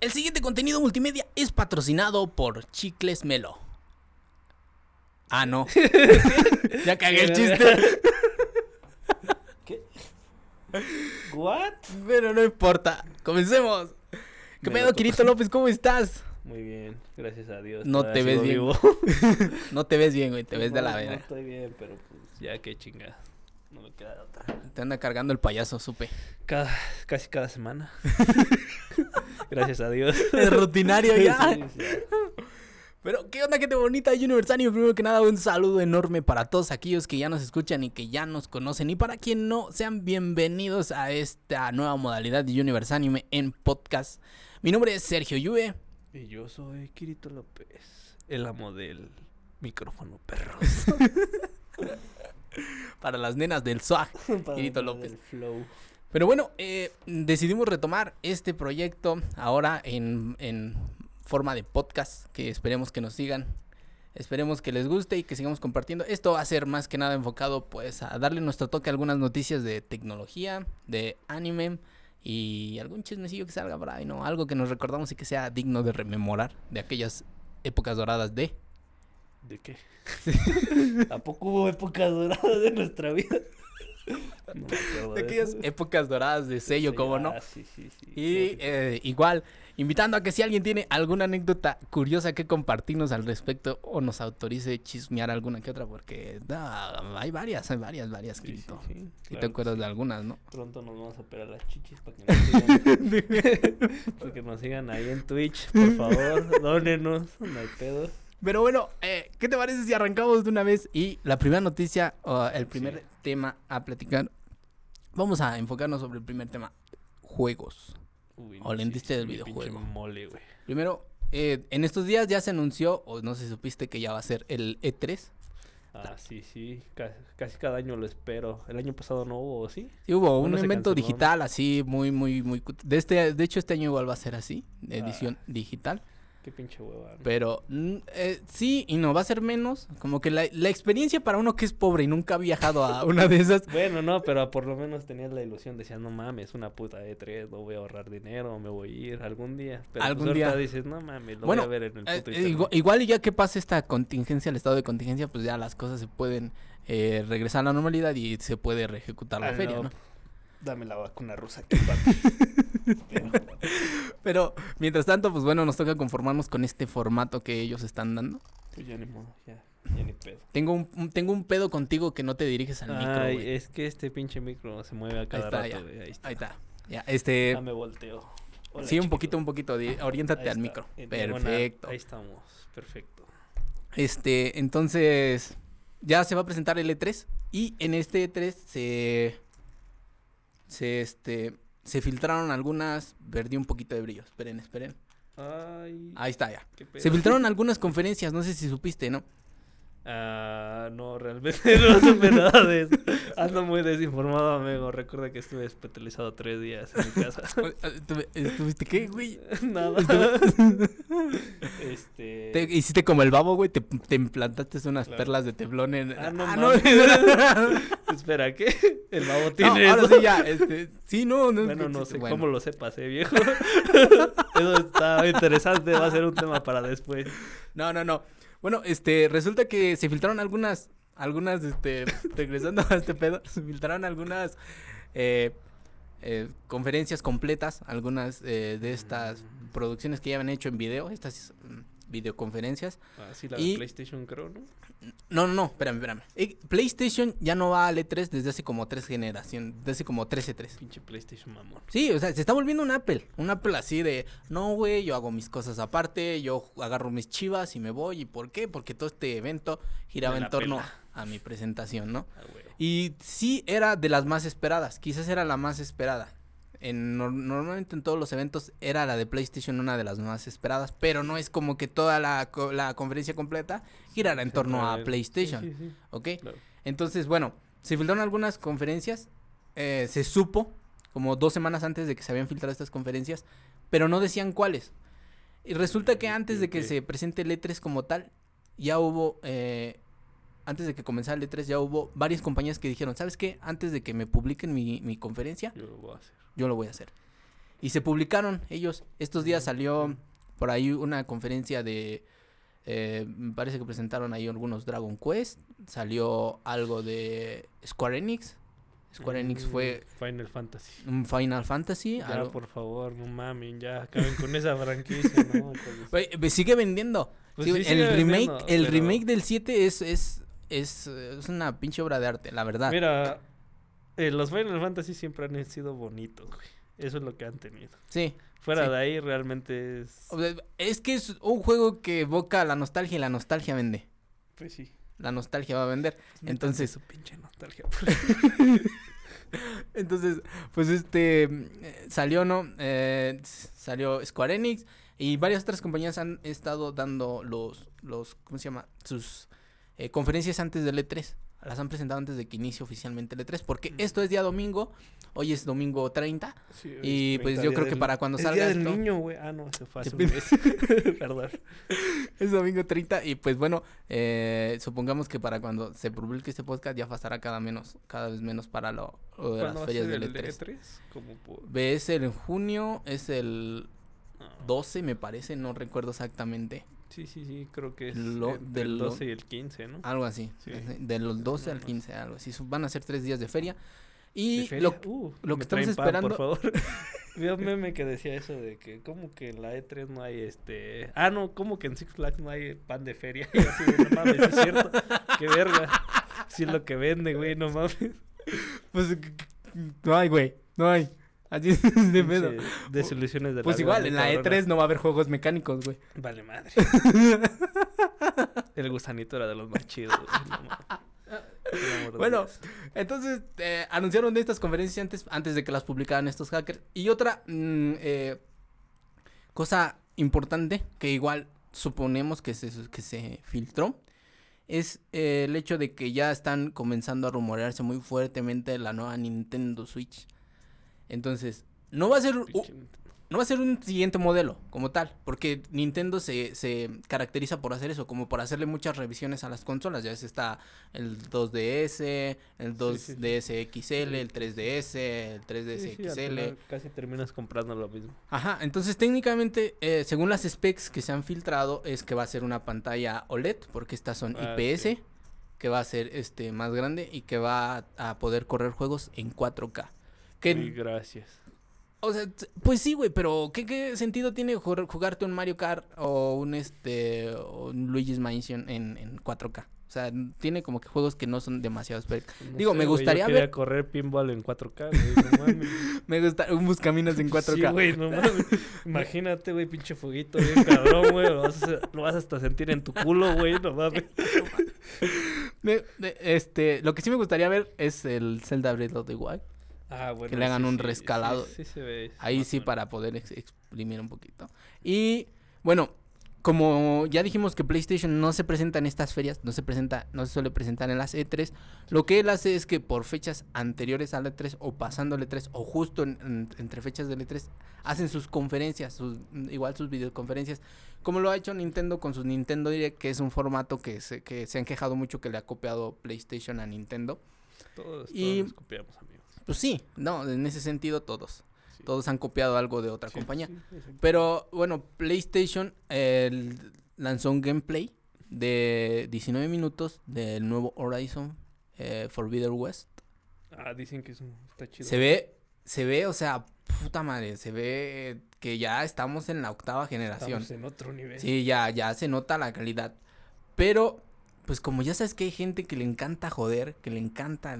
El siguiente contenido multimedia es patrocinado por Chicles Melo. Ah, no. ya cagué el chiste. ¿Qué? ¿What? Pero no importa. Comencemos. ¿Qué Me pedo. Quirito López? ¿Cómo estás? Muy bien, gracias a Dios. No te ves bien. vivo. No te ves bien, güey. Te ves de la verga. No estoy bien, pero pues ya qué chingada. No me queda de otra. Te anda cargando el payaso, supe. Cada, casi cada semana. gracias a Dios. Es rutinario ya. Sí, sí. Pero, ¿qué onda, gente bonita Universanio? Primero que nada, un saludo enorme para todos aquellos que ya nos escuchan y que ya nos conocen. Y para quien no, sean bienvenidos a esta nueva modalidad de Universanime en podcast. Mi nombre es Sergio Yue. Y yo soy Kirito López, el amo del micrófono perro. Para las nenas del SWAG. El López. Flow. Pero bueno, eh, decidimos retomar este proyecto ahora en, en forma de podcast, que esperemos que nos sigan, esperemos que les guste y que sigamos compartiendo. Esto va a ser más que nada enfocado pues a darle nuestro toque a algunas noticias de tecnología, de anime y algún chismecillo que salga por ahí, ¿no? Algo que nos recordamos y que sea digno de rememorar de aquellas épocas doradas de... ¿De qué? ¿A poco hubo épocas doradas de nuestra vida? No me acuerdo De de aquellas eso. épocas doradas de sello, Sí, como ah, no. Sí, sí, sí. Y eh, igual, invitando a que si alguien tiene alguna anécdota curiosa que compartirnos al respecto o nos autorice chismear alguna que otra, porque no, hay varias, hay varias, varias, sí, Si claro te acuerdas de algunas, ¿no? Pronto nos vamos a operar las chichis para que nos sigan. para que nos sigan ahí en Twitch, por favor. Dónenos, no hay pedo. Pero bueno, eh, ¿qué te parece si arrancamos de una vez? Y la primera noticia, el primer Sí. tema a platicar, vamos a enfocarnos sobre el primer tema, juegos. Uy, O la industria del videojuego. Mole, güey. Primero, eh, en estos días ya se anunció, o no sé si supiste que ya va a ser el E E3. Ah, sí, sí. ca- Casi, cada año lo espero. El año pasado no hubo, ¿sí? Sí, hubo un evento digital así, muy, muy, muy... De, este, de hecho, este año igual va a ser así, de edición Ah. digital. Qué pinche hueva. ¿no? Pero mm, eh, sí y no, va a ser menos. Como que la, la experiencia para uno que es pobre y nunca ha viajado a una de esas... Bueno, no, pero por lo menos tenías la ilusión. Decías, no mames, una puta E3, no voy a ahorrar dinero, me voy a ir algún día. Pero Algún pues día. dices, no mames, lo Bueno, voy a ver en el eh, puto eh, igual, igual y ya que pase esta contingencia, el estado de contingencia, pues ya las cosas se pueden eh, regresar a la normalidad y se puede reejecutar la Ah, feria, no, ¿no? Dame la vacuna rusa aquí, papi. Pero- Pero mientras tanto, pues bueno, nos toca conformarnos con este formato que ellos están dando. Pues ya ni modo, ya, ya ni pedo. Tengo un, un- tengo un pedo contigo que no te diriges al micro, Ay, güey. es que este pinche micro se mueve a cada está, rato, güey, Ahí está. Ahí está. Ya, este... Ya me volteo. Hola, sí, un chiquito. poquito, un poquito. di- Oriéntate Ahí al está, micro. en diagonal. Perfecto. Ahí estamos, perfecto. Este, entonces, ya se va a presentar el E3 y en este E3 se, se, este, se filtraron algunas, perdí un poquito de brillo, esperen, esperen, Ay, ahí está ya. Se filtraron algunas conferencias, no sé si supiste, ¿no? Ah, no, realmente no supe nada de eso. Ando muy desinformado, amigo. Recuerda que estuve hospitalizado tres días en mi casa. Estuve- ¿Estuviste qué, güey? nada. este. Te hiciste como el babo, güey, te, te implantaste unas Claro. perlas de teflón en... Ah, no Ah, mames. Espera, ¿qué? El babo No, tiene ahora eso. sí ya, este, sí, no, no. Bueno, no sé bueno. cómo lo sepas, eh, viejo. Eso está interesante, va a ser un tema para después. No, no, no. Bueno, este, resulta que se filtraron algunas, algunas, este, regresando a este pedo, se filtraron algunas eh, eh, conferencias completas, algunas eh, de estas Mm. producciones que ya habían hecho en video, estas mm, videoconferencias. Así la Y- de PlayStation, creo, ¿no? No, no, no, espérame, espérame. Eh, PlayStation ya no va al E3 desde hace como tres generaciones, desde hace como 13 Pinche PlayStation, mamón. Sí, o sea, se está volviendo un Apple. Un Apple así de, no, güey, yo hago mis cosas aparte, yo agarro mis chivas y me voy. ¿Y por qué? Porque todo este evento giraba en torno pela. a mi presentación, ¿no? Ah. Y sí era de las más esperadas, quizás era la más esperada. En, nor- normalmente en todos los eventos era la de PlayStation una de las más esperadas, pero no es como que toda la, co- la conferencia completa girara en torno a PlayStation, Sí, sí, ¿ok? claro. Entonces, bueno, se filtraron algunas conferencias. eh, se supo, como dos semanas antes de que se habían filtrado estas conferencias, pero no decían cuáles. Y resulta que Mm, antes de que se presente el E3 como tal, ya hubo, eh, antes de que comenzara el E3, ya hubo varias compañías que dijeron, ¿sabes qué? Antes de que me publiquen mi, mi conferencia, Yo lo voy a hacer. Yo lo voy a hacer. Y se publicaron ellos. Estos días salió por ahí una conferencia de... eh, me parece que presentaron ahí algunos Dragon Quest. Salió algo de Square Enix. Square Enix Mm, fue Final Fantasy. un Final Fantasy. Ya, algo- por favor, no mamen, ya acaben con esa franquicia, ¿no? Pues, sigue vendiendo. Pues sí, el sigue remake, vendiendo, el pero- remake del 7 es, es, es, es una pinche obra de arte, la verdad. Mira, eh, los Final Fantasy siempre han sido bonitos, güey. Eso es lo que han tenido. Sí. Fuera Sí. de ahí, realmente es. Es que es un juego que evoca la nostalgia y la nostalgia vende. Pues sí. La nostalgia va a vender. Entonces- su pinche nostalgia. Entonces, pues este eh, salió, ¿no? Eh, salió Square Enix y varias otras compañías han estado dando los, los ¿cómo se llama? Sus eh, conferencias antes del E3. Las han presentado antes de que inicie oficialmente el E3 porque Mm. esto es día domingo, hoy es domingo 30 Sí, y es pues 30 yo creo que del- para cuando es salga día del esto- niño, güey. Ah, no, se fue hace un mes. Perdón. Es domingo 30 y pues bueno, eh, supongamos que para cuando se publique este podcast ya pasará cada menos, cada vez menos para lo, lo de ¿Cuándo las ferias del el E3. E3? Como por... Ves el en junio, es el Ah, 12 me parece, no recuerdo exactamente, Sí, sí, sí, creo que es Lo- entre del el lo- 12 y el 15, ¿no? algo así, Sí. de los 12 al Nada más. 15, algo así, van a ser tres días de feria ¿De y feria? lo, Uh, lo que estamos traen pan, esperando- por favor. Vi un meme que decía eso de que como que en la E3 no hay este... Ah, no, como que en Six Flags no hay pan de feria. Y así, de, no mames, es cierto. Qué verga. Sí es lo que vende, güey, no mames. pues no hay, güey, no hay, así es de pedo. Desilusiones de la Pues igual, en la cabrona. E3 no va a haber juegos mecánicos, güey. Vale madre. El gusanito era de los más chidos, güey, no Bueno. Entonces, eh, anunciaron de estas conferencias antes, antes de que las publicaran estos hackers. Y otra mm, eh, cosa importante que igual suponemos que se, que se filtró es eh, el hecho de que ya están comenzando a rumorearse muy fuertemente la nueva Nintendo Switch. Entonces, no va a ser u- Pinche no va a ser un siguiente modelo como tal, porque Nintendo se, se caracteriza por hacer eso, como por hacerle muchas revisiones a las consolas. Ya ves, está el 2DS, el Sí, sí, sí. 2DS XL, el 3DS, el 3DS Sí, sí, al XL. casi terminas comprando lo mismo. Ajá, entonces técnicamente, eh, según las specs que se han filtrado, es que va a ser una pantalla OLED, porque estas son Ah, IPS, que va a ser este más grande y que va a, a poder correr juegos en 4K. Que Uy, gracias. o sea, pues sí, güey, pero ¿qué, qué sentido tiene jugar- jugarte un Mario Kart o un este o un Luigi's Mansion en, en 4K? O sea, tiene como que juegos que no son demasiado No Digo, me yo gustaría quería ver- correr pinball en 4K, güey, no mames. Me gusta un Buscaminas en 4K. Sí, güey, no mames. Imagínate, güey, pinche fueguito bien cabrón, güey. Lo, vas a hacer- lo vas hasta sentir en tu culo, güey, no mames. Me- este, lo que sí me gustaría ver es el Zelda Breath of the Wild. Ah, bueno. Que le hagan sí, un rescalado. Sí, sí se ve. Ahí sí para poder ex- exprimir un poquito. Y bueno, como ya dijimos que PlayStation no se presenta en estas ferias, no se presenta, no se suele presentar en las E3, lo que él hace es que por fechas anteriores al E3 o pasando el E3 o justo en- en- entre fechas del E3 hacen sus conferencias, sus, igual sus videoconferencias, como lo ha hecho Nintendo con sus Nintendo Direct, que es un formato que se, que se han quejado mucho que le ha copiado PlayStation a Nintendo. Todos, y- copiamos, amigos. Pues sí, no, en ese sentido todos, Sí. todos han copiado algo de otra Sí, compañía. Pero bueno, PlayStation eh, lanzó un gameplay de 19 minutos del nuevo Horizon eh, Forbidden West. Ah, dicen que es un, está chido. Se ve, se ve, o sea, puta madre, se ve que ya estamos en la octava generación. Estamos en otro nivel. Sí, ya, ya se nota la calidad. Pero, pues como ya sabes que hay gente que le encanta joder, que le encanta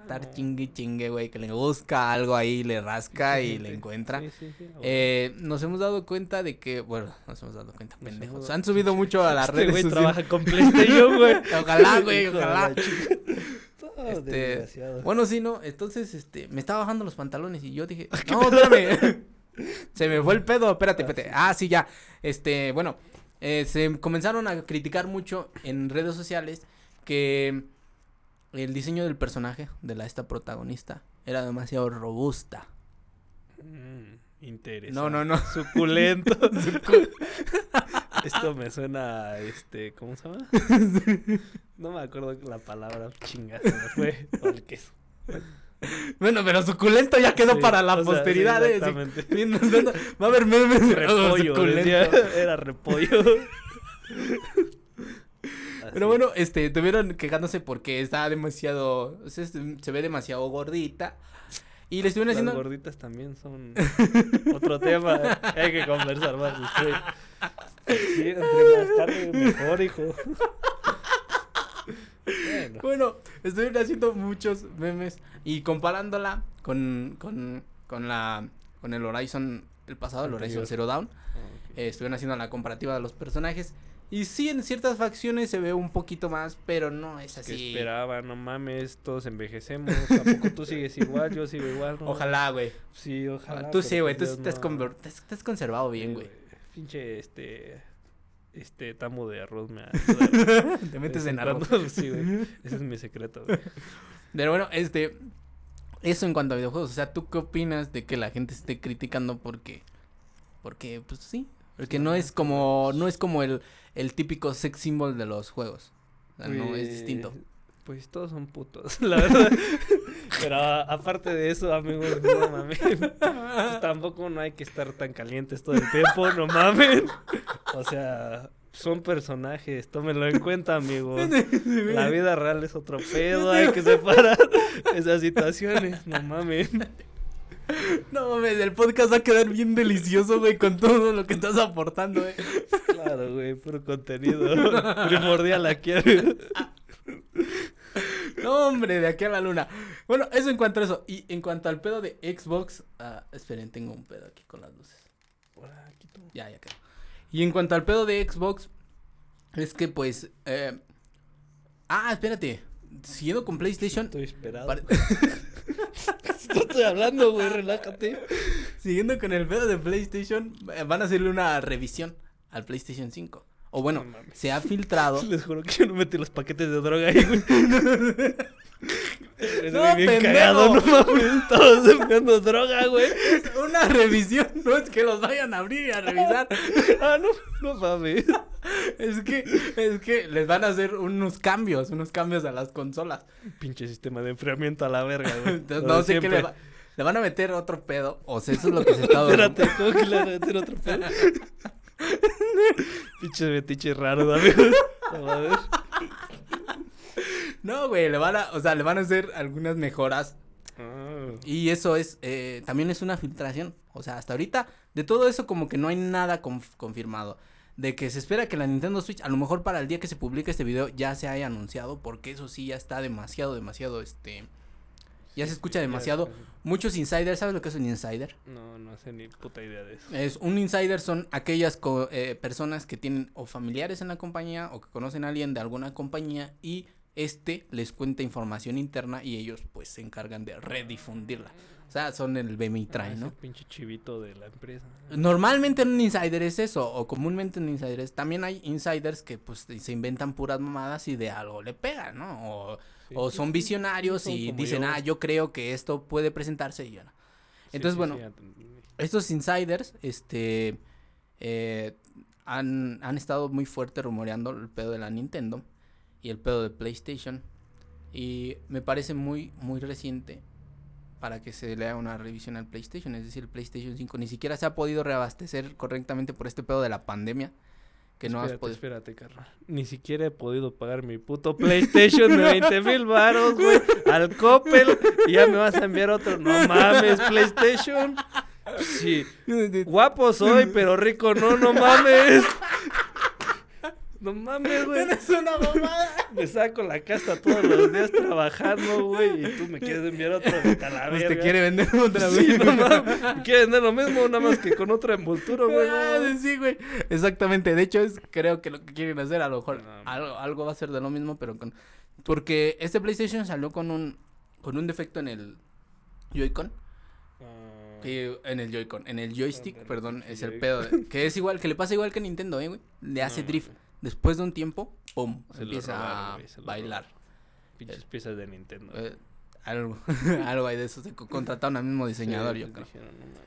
estar no. chingue chingue, güey, que le busca algo ahí, le rasca y le encuentra. Sí, sí, sí. ah, bueno. Eh, nos hemos dado cuenta de que, bueno, nos hemos dado cuenta, Nos pendejos. Han subido mucho a las Este redes güey trabaja con PlayStation, güey. Ojalá, güey, ojalá. Este. Bueno, sí, no. Entonces, este, me estaba bajando los pantalones y yo dije, no, espérame. Se me fue el pedo, espérate, espérate. Ah, sí, ya. Este, bueno, eh, se comenzaron a criticar mucho en redes sociales que el diseño del personaje de la esta protagonista era demasiado robusta. Mm, interesante. No, no, no. Suculento. Esto me suena a este, ¿cómo se llama? No me acuerdo la palabra, chinga, se me fue. O el queso. Bueno, pero suculento ya quedó Sí, para la o sea, sí, posteridad, ¿eh? exactamente. Sí, Va a haber memes de Repollo, suculento. era repollo. Pero bueno, este, tuvieron quejándose porque está demasiado, se, se ve demasiado gordita. Y le estuvieron Las haciendo... gorditas también son otro tema. Hay que conversar más. Sí, entre más carne, mejor, hijo. Bueno, Bueno, estuvieron haciendo muchos memes y comparándola con, con, con la, con el Horizon, el pasado, el Horizon. Zero Dawn. Eh, estuvieron haciendo la comparativa de los personajes. Y sí, en ciertas facciones se ve un poquito más, pero no es que así. esperaba, no mames, todos envejecemos. ¿A poco tú sigues igual? Yo sigo igual. ¿no? Ojalá, güey. Sí, ojalá. Tú sí, güey. Tú pues Dios te has, no. te conservado bien, Sí, güey. Pinche, este. Este tamo de arroz me ayuda. Te metes en arroz. Sí, güey. Ese es mi secreto, güey. Pero bueno, este. Eso en cuanto a videojuegos. O sea, ¿tú qué opinas de que la gente esté criticando porque. Porque, pues sí. Porque no es como. No es como el, el típico sex symbol de los juegos. O sea, no es distinto. Pues, Pues todos son putos, la verdad. Pero a- aparte de eso, amigos, no mames. Pues tampoco no hay que estar tan calientes todo el tiempo, no mames. O sea, son personajes, tómenlo en cuenta, amigos. La vida real es otro pedo, hay que separar esas situaciones, no mames. No mames, el podcast va a quedar bien delicioso, güey, con todo lo que estás aportando, güey. Claro, güey, puro contenido primordial aquí. No, hombre, de aquí a la luna. Bueno, eso en cuanto a eso. Y en cuanto al pedo de Xbox. ah, esperen, tengo un pedo aquí con las luces. Por aquí tú. Ya, ya quedó. Y en cuanto al pedo de Xbox, es que pues. eh, Ah, espérate. Siguiendo con PlayStation. Estoy esperado. pare- estoy hablando, güey, relájate. Siguiendo con el pedo de PlayStation, eh, van a hacerle una revisión al PlayStation 5. O bueno, No se ha filtrado. Les juro que yo no metí los paquetes de droga ahí, güey. No, bien pendejo. cagado, no mames. Estamos enviando droga, güey. una revisión, no es que los vayan a abrir y a revisar. Ah, no, no mames. Es que, es que les van a hacer unos cambios, unos cambios a las consolas. Pinche sistema de enfriamiento a la verga, güey. Entonces, no sé qué le, va- le van a meter otro pedo. O sea, eso es lo que se está Espérate, ¿cómo que le van a meter otro pedo? Pinche metiche raro, amigos. No güey, le van a, o sea, le van a hacer algunas mejoras. Ah, Y eso es, eh, también es una filtración. O sea, hasta ahorita, de todo eso como que no hay nada conf- confirmado. De que se espera que la Nintendo Switch, a lo mejor para el día que se publique este video, ya se haya anunciado. Porque eso sí ya está demasiado, demasiado, este... Ya se escucha demasiado. Muchos insiders, ¿sabes lo que es un insider? No, no sé ni puta idea de eso. Es un insider son aquellas co- eh, personas que tienen o familiares en la compañía o que conocen a alguien de alguna compañía y este les cuenta información interna y ellos pues se encargan de redifundirla. O sea, son el Ah, BMI-Train, es ¿no? el pinche chivito de la empresa. Normalmente en un insider es eso, o comúnmente en insider es, también hay insiders que pues se inventan puras mamadas y de algo le pegan, ¿no? O, Sí, o son visionarios y dicen, yo. ah, yo creo que esto puede presentarse y ya no. Entonces, bueno, estos insiders, este, eh, han, han estado muy fuerte rumoreando el pedo de la Nintendo y el pedo de PlayStation. Y me parece muy, muy reciente para que se le haga una revisión al PlayStation. Es decir, el PlayStation 5 ni siquiera se ha podido reabastecer correctamente por este pedo de la pandemia. Que no has espérate, podido. espérate, carnal. Ni siquiera he podido pagar mi puto PlayStation de 20 mil baros, güey. Al Coppel. Y ya me vas a enviar otro. No mames, PlayStation. Sí. Guapo soy, pero rico no, no mames. No mames, güey. Eres una mamada. Me saco la casta todos los días trabajando, güey. Y tú me quieres enviar otro. Vete a la Pues te quiere vender otra vez. Sí, no mames. Me quiere vender lo mismo, nada más que con otra envoltura, güey. Ah, sí, güey. Exactamente. De hecho, es creo que lo que quieren hacer, a lo mejor No, algo, algo va a ser de lo mismo, pero con. Porque este PlayStation salió con un con un defecto en el Joy-Con. Ah. que- en el Joy-Con. En el joystick, pero perdón, es el pedo. de- que es igual, que le pasa igual que a Nintendo, eh, güey. Le hace drift. Después de un tiempo, pum, Se empieza robaron, a güey, se lo bailar. Pinches piezas de Nintendo. Eh, algo, algo hay de eso. Se co- contrataron al mismo diseñador, Sí, yo les creo. dijeron, no mames.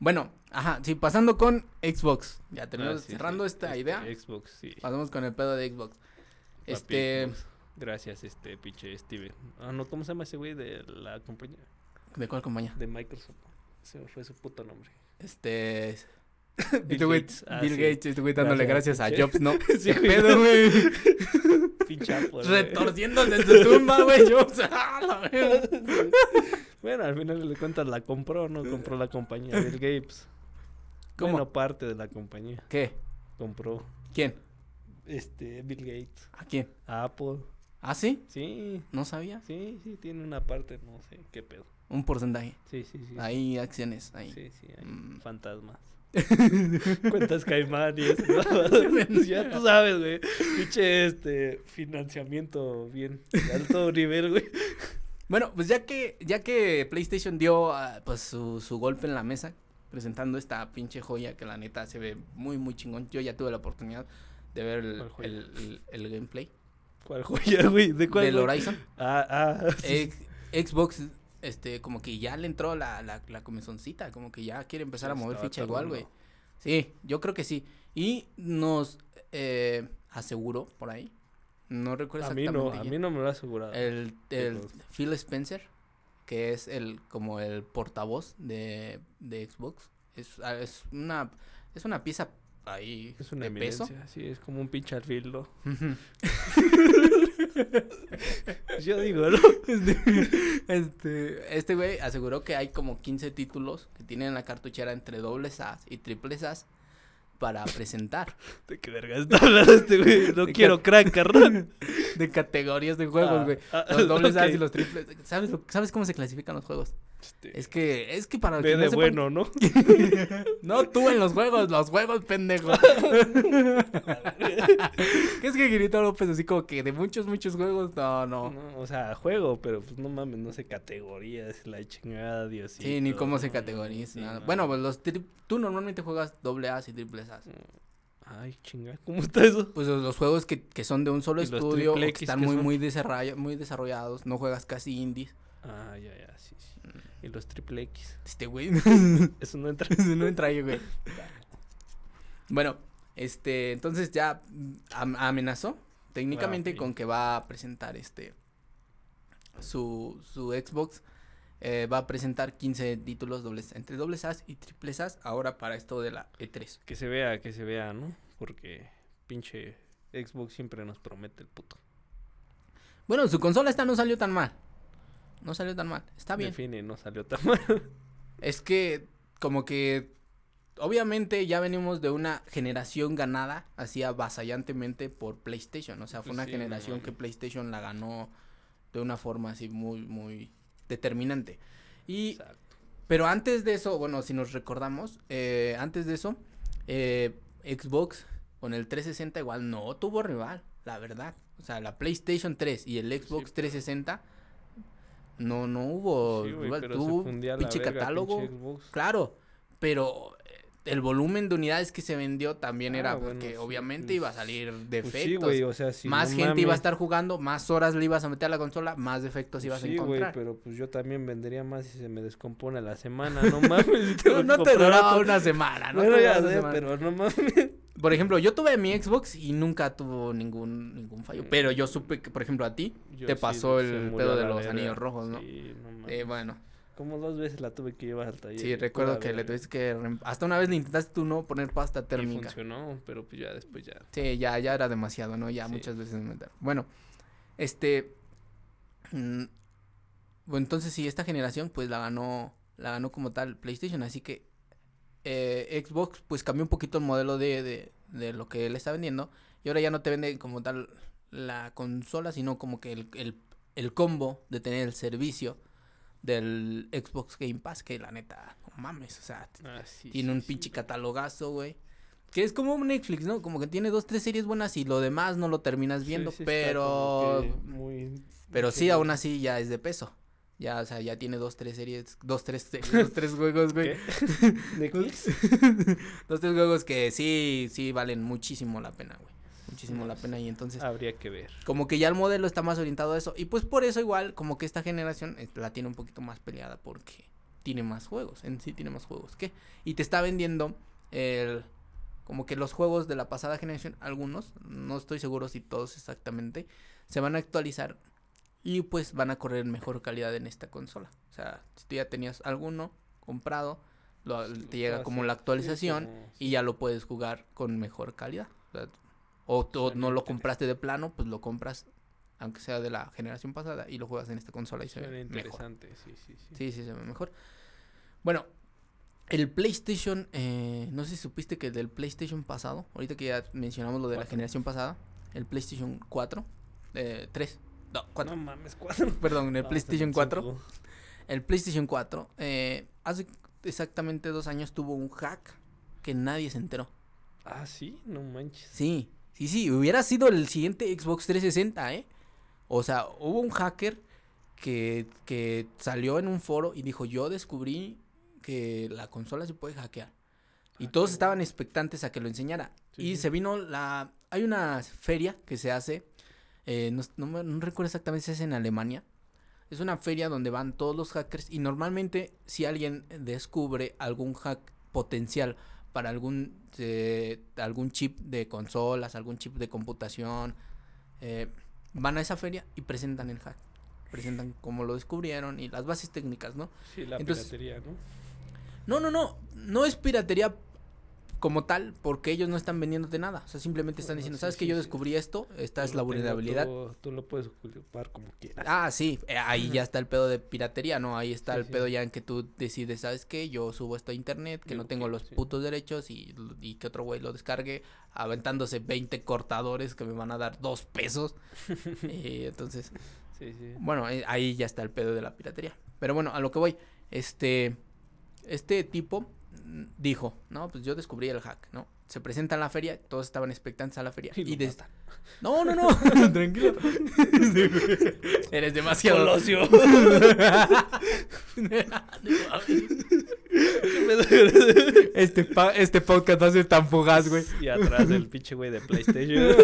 Bueno, ajá, sí, pasando con Xbox. Ya tenemos Ah, sí, cerrando sí, esta este, idea. Xbox, sí. Pasamos con el pedo de Xbox. Papi Este, Xbox. Gracias, este pinche Steven. Ah, no, ¿cómo se llama ese güey de la compañía? ¿De cuál compañía? De Microsoft. Se me fue su puto nombre. Este. Bill este Gates. Ah, Bill sí. Gates, este güey dándole Gracias, gracias, a. Jobs, ¿no? Sí, ¿Qué güey. pedo. Retorciéndose en su tumba, güey. Jobs. ¡Ah, la! Bueno, al final de cuentas la compró, ¿no? Compró la compañía Bill Gates. ¿Cómo? Bueno, parte de la compañía. ¿Qué? Compró ¿Quién? este Bill Gates. ¿A quién? a Apple. ¿Ah, sí? Sí, No sabía. sí, sí, tiene una parte, no sé qué pedo. Un porcentaje. Sí, sí, sí. Ahí, acciones. Ahí. Sí, sí, hay Mm. fantasmas. Cuentas caimán y eso. ¿no? ya tú sabes, güey. Pinche este financiamiento bien de alto nivel, güey. Bueno, pues ya que, ya que PlayStation dio ah, pues su, su golpe en la mesa, presentando esta pinche joya que la neta se ve muy, muy chingón. Yo ya tuve la oportunidad de ver el, el- el- el gameplay ¿Cuál joya, güey? ¿De cuál? del? Horizon. Ah, ah. sí. Ex- Xbox, este, como que ya le entró la, la, la comezoncita, como que ya quiere empezar a mover ficha igual, güey. Sí, yo creo que sí. Y nos eh, aseguró por ahí. No recuerdo A mí no, a quién. mí no me lo ha asegurado. El, el. Phil Spencer, que es el como el portavoz de, de Xbox. Es, ah, es una es una pieza ahí es una de peso. sí, es como un pinche alfil, ¿no? Ujú. Yo digo, ¿no? este, este güey aseguró que hay como 15 títulos que tienen en la cartuchera entre dobles A y triples A para presentar ¿De qué verga está hablando este güey? No ¿De quiero crack, carnal. de categorías de juegos, Ah, güey. ah, Los dobles A ok. y los triples. ¿Sabes, lo- ¿Sabes cómo se clasifican los juegos? Este, Es que, es que para que no de sepan- bueno, ¿no? No tú en los juegos, los juegos, pendejo. ¿Qué es que Guirito López así como que de muchos, muchos juegos? No, no. No, o sea, juego, pero pues no mames, no sé categorías, la chingada, Dios. Sí, ni cómo se categoriza. nada. Bueno, pues los tri- tú normalmente juegas doble A y triple A. Ay, chinga, ¿cómo está eso? Pues los, los juegos que, que son de un solo ¿Y los estudio, o que están muy, son? muy, desarrolla- muy desarrollados, no juegas casi indies. Ah, ya, ya, sí, sí. Y los triple X. Este güey, Eso no entra. no entra ahí, güey. Bueno, este, entonces ya am- amenazó técnicamente Ah, con que va a presentar este su, su Xbox. eh, va a presentar 15 títulos dobles, entre dobles As y triples As ahora para esto de la E E3. Que se vea, que se vea, ¿no? Porque pinche Xbox siempre nos promete el puto. Bueno, su consola esta no salió tan mal. No salió tan mal. Está bien. Define, no salió tan mal. Es que como que obviamente ya venimos de una generación ganada así avasallantemente por PlayStation, o sea, fue Pues una sí, generación que. PlayStation la ganó de una forma así muy muy determinante. Y Exacto. pero antes de eso, bueno, si nos recordamos, eh, antes de eso eh, Xbox con el 360 igual no tuvo rival, la verdad. O sea, la PlayStation 3 y el Xbox pero- 360 no no hubo Sí, güey, pero se tuvo pinche verga, catálogo. pinche. Claro, pero eh, el volumen de unidades que se vendió también Ah, era bueno, porque sí, obviamente pues, iba a salir Pues defectos. sí, güey, o sea, si más no gente iba a mames. estar jugando, más horas le ibas a meter a la consola, más defectos Pues ibas sí, a güey, encontrar. pero pues yo también vendería más si se me descompone la semana, no mames. no, no te duraba una semana, no bueno, te ya una sé, semana. pero no mames. Por ejemplo, yo tuve mi Xbox y nunca tuvo ningún ningún fallo, pero yo supe que, por ejemplo, a ti Yo te pasó el pedo de los anillos rojos, ¿no? Sí, no. Eh, bueno, Como dos veces la tuve que llevar al taller. sí, y recuerdo que le tuviste que... Hasta una vez le intentaste tú no poner pasta Y térmica. funcionó, pero pues ya después ya. Sí, ya, ya era demasiado, ¿no? Ya Sí. muchas veces meter. Bueno, este. mm, bueno, entonces sí, esta generación, pues la ganó. La ganó como tal PlayStation. Así que. Eh, Xbox, pues cambió un poquito el modelo de, de, de lo que él está vendiendo. Y ahora ya no te vende como tal la consola, sino como que el, el, el combo de tener el servicio del Xbox Game Pass. Que la neta, no mames, o sea, Ah, sí, tiene sí, un sí. pinche catalogazo, güey. Que es como Netflix, ¿no? Como que tiene dos, tres series buenas y lo demás no lo terminas viendo, pero... muy- Pero sí, aún así ya es de peso. Ya, o sea, ya tiene dos, tres series, dos, tres, series, dos, tres juegos, güey. ¿Qué? ¿Netflix? dos, tres juegos que sí, sí valen muchísimo la pena, güey. Muchísimo la pena y entonces... Habría que ver. Como que ya el modelo está más orientado a eso. Y pues por eso igual, como que esta generación eh, la tiene un poquito más peleada porque tiene más juegos. En sí tiene más juegos. ¿Qué? Y te está vendiendo el... Como que los juegos de la pasada generación, algunos, no estoy seguro si todos exactamente, se van a actualizar y pues van a correr en mejor calidad en esta consola. O sea, si tú ya tenías alguno comprado, lo- te llega como la actualización y ya lo puedes jugar con mejor calidad. O, sea, no lo compraste de plano, pues lo compras aunque sea de la generación pasada y lo juegas en esta consola y se ve mejor. interesante, sí, sí, sí. Sí, sí, se ve mejor. Bueno, el PlayStation, eh, no sé si supiste que del PlayStation pasado, ahorita que ya mencionamos lo de la generación pasada, el PlayStation 4, eh, 3, no, 4, No mames, cuatro. perdón, el No, PlayStation son 4, cinco. el PlayStation 4, eh, hace exactamente dos años tuvo un hack que nadie se enteró. Ah, sí, no manches. Sí, sí, sí, hubiera sido el siguiente Xbox 360, ¿eh? O sea, hubo un hacker que, que salió en un foro y dijo, yo descubrí que la consola se puede hackear. Y Ah, todos estaban expectantes a que lo enseñara. Sí, y sí. se vino la... Hay una feria que se hace, eh, no, no me- no recuerdo exactamente si es en Alemania. Es una feria donde van todos los hackers y normalmente si alguien descubre algún hack potencial para algún, eh, algún chip de consolas, algún chip de computación, eh, van a esa feria y presentan el hack. Presentan cómo lo descubrieron y las bases técnicas, ¿no? Sí, la Entonces- piratería, ¿no? No, no, no. No es piratería como tal porque ellos no están vendiéndote nada. O sea, simplemente están Bueno, diciendo, sí, ¿sabes que sí, yo sí. descubrí esto? Esta Yo es la vulnerabilidad. Tú, tú lo puedes ocupar como quieras. Ah, sí, eh, ahí ya está el pedo de piratería, ¿no? Ahí está el pedo ya en que tú decides, ¿sabes qué? Yo subo esto a internet, que Yo no tengo los putos derechos y, y que otro güey lo descargue, aventándose 20 cortadores que me van a dar dos pesos. Eh, entonces, Sí, sí. bueno, eh, ahí ya está el pedo de la piratería. Pero bueno, a lo que voy, este, este tipo dijo, no, pues yo descubrí el hack, ¿no? Se presenta en la feria, todos estaban expectantes a la feria. Y des- matan. No, no, no, tranquilo. Eres demasiado... Colosio. este, pa- este podcast va a ser tan fugaz, güey. y atrás el pinche güey de PlayStation.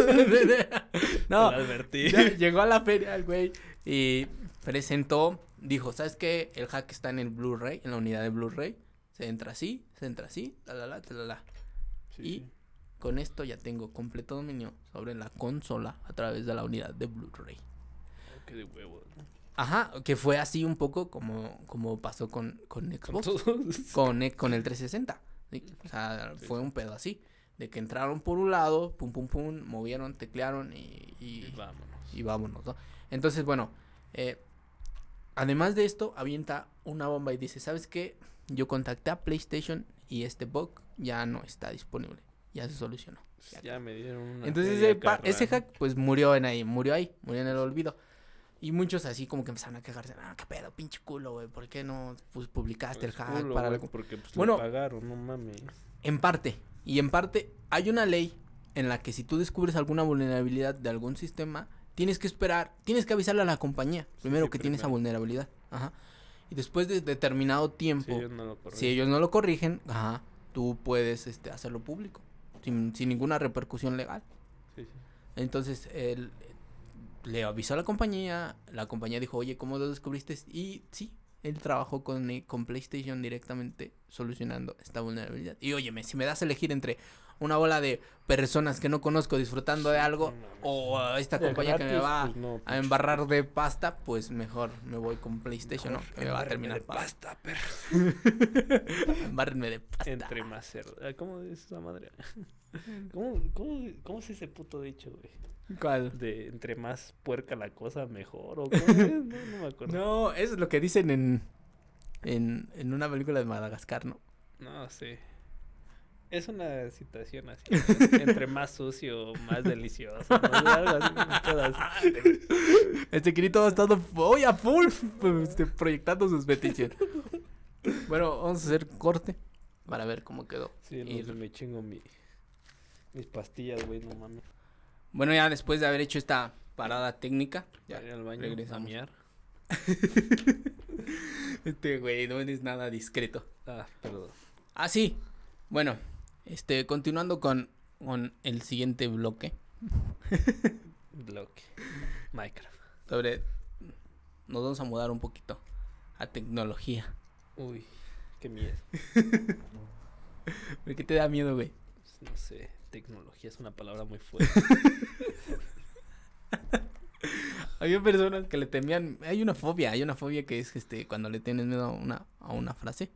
no, advertí. llegó a la feria el güey y presentó, dijo, ¿sabes qué? El hack está en el Blu-ray, en la unidad de Blu-ray. Se entra así, se entra así, la la la, la la. Sí, Y- sí. Con esto ya tengo completo dominio sobre la consola a través de la unidad de Blu-ray. Qué de huevos, ¿no? Ajá, que fue así un poco como, como pasó con, con Xbox. con, con el 360. ¿sí? O sea, fue un pedo así. De que entraron por un lado, pum, pum, pum, movieron, teclearon y, y, Y vámonos. y vámonos, ¿no? Entonces, bueno, eh, además de esto, avienta una bomba y dice, ¿sabes qué? Yo contacté a PlayStation y este bug ya no está disponible. Ya se solucionó. Ya Ya me dieron una. entonces ese, ese hack pues murió en ahí, murió ahí, murió en el olvido. Y muchos así como que empezaron a quejarse, ah, qué pedo, pinche culo, güey, ¿por qué no pues, publicaste el Pues hack culo, para güey, algo? Porque pues Bueno. pagaron, no mames. En parte, y en parte hay una ley en la que si tú descubres alguna vulnerabilidad de algún sistema, tienes que esperar, tienes que avisarle a la compañía, primero sí, que tiene esa primero. vulnerabilidad. Ajá. Y después de determinado Si tiempo, ellos no lo si corrigen. ellos no lo corrigen, ajá, tú puedes este, hacerlo público, sin, sin ninguna repercusión legal. Sí, sí. Entonces, él le avisó a la compañía, la compañía dijo, oye, ¿cómo lo descubriste? Y sí, él trabajó con, eh, con PlayStation directamente solucionando esta vulnerabilidad. Y óyeme, si me das a elegir entre una bola de personas que no conozco disfrutando de algo o a esta De compañía que me va pues, no, a embarrar de pasta, pues mejor me voy con PlayStation, ¿no? Que me va a terminar de pasta, perro. Embárrenme de pasta. Entre más cerdo. Ah, ¿Cómo es esa madre? ¿Cómo, cómo, ¿Cómo es ese puto dicho, güey? ¿Cuál? De entre más puerca la cosa, mejor. ¿O cómo es? No, no me acuerdo. No, eso es lo que dicen en, en, en una película de Madagascar, ¿no? No sé. Es una situación así. entre más sucio, más delicioso. así. Este grito ha estado hoy a full este, proyectando sus peticiones. Bueno, vamos a hacer corte para ver cómo quedó. Sí, me chingo mi, mis pastillas, güey, no mames. Bueno, ya después de haber hecho esta parada técnica, ya al baño regresamos. a. Este güey no eres nada discreto. Ah, perdón. Ah, sí. Bueno, este, continuando con, con el siguiente bloque Bloque. Minecraft. sobre. Nos vamos a mudar un poquito a tecnología. Uy, qué miedo. ¿Por qué te da miedo, güey? No sé, tecnología es una palabra muy fuerte. Había personas que le temían. Hay una fobia, hay una fobia que es este cuando le tienes miedo a una, a una frase.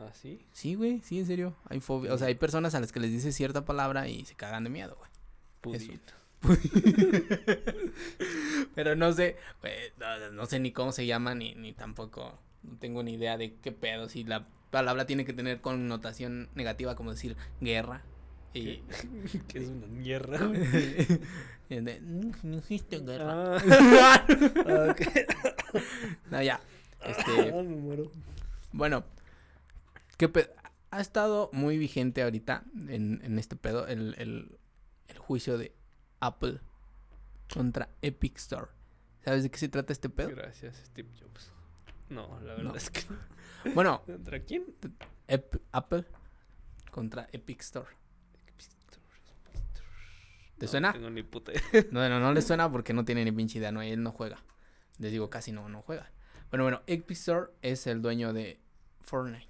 ¿Ah, sí? Sí, güey, sí, en serio. Hay fobia. O sea, hay personas a las que les dices cierta palabra y se cagan de miedo, güey. Pudito. Pero no sé, güey, no, no sé ni cómo se llama, ni, ni tampoco. No tengo ni idea de qué pedo. Si la palabra tiene que tener connotación negativa, como decir guerra. Y. que es una güey. y de, "No, existe guerra. Ah. No, ya. Este. Ah, me muero. Bueno, ¿qué pe- ha estado muy vigente ahorita en, en este pedo el, el, el juicio de Apple contra Epic Store. ¿Sabes de qué se trata este pedo? Gracias, Steve Jobs. No, la verdad No. es que. Bueno, ¿Contra quién? Ep- Apple contra Epic Store. ¿Te No suena? tengo ni puta No, no, no le suena porque no tiene ni pinche idea, no, él no juega. Les digo, casi no, no juega. Bueno, bueno, Epic Store es el dueño de Fortnite.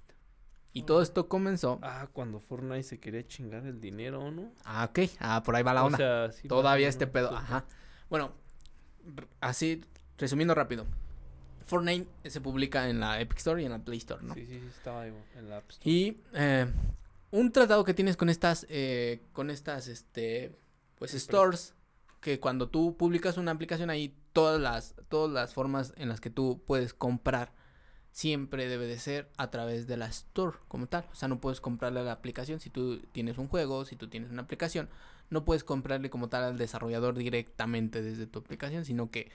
Y todo esto comenzó... Ah, cuando Fortnite se quería chingar el dinero, ¿no? Ah, ok. Ah, por ahí va la O onda. sea, sí, Todavía este pedo. Ajá. Bueno, así, resumiendo rápido. Fortnite se publica en la Epic Store y en la Play Store, ¿no? Sí, sí, sí, estaba ahí en la App Store. Y eh, un tratado que tienes con estas, eh, con estas, este, pues stores, que cuando tú publicas una aplicación ahí, todas las, todas las formas en las que tú puedes comprar, siempre debe de ser a través de la store como tal. O sea, no puedes comprarle a la aplicación si tú tienes un juego, si tú tienes una aplicación, no puedes comprarle como tal al desarrollador directamente desde tu aplicación, sino que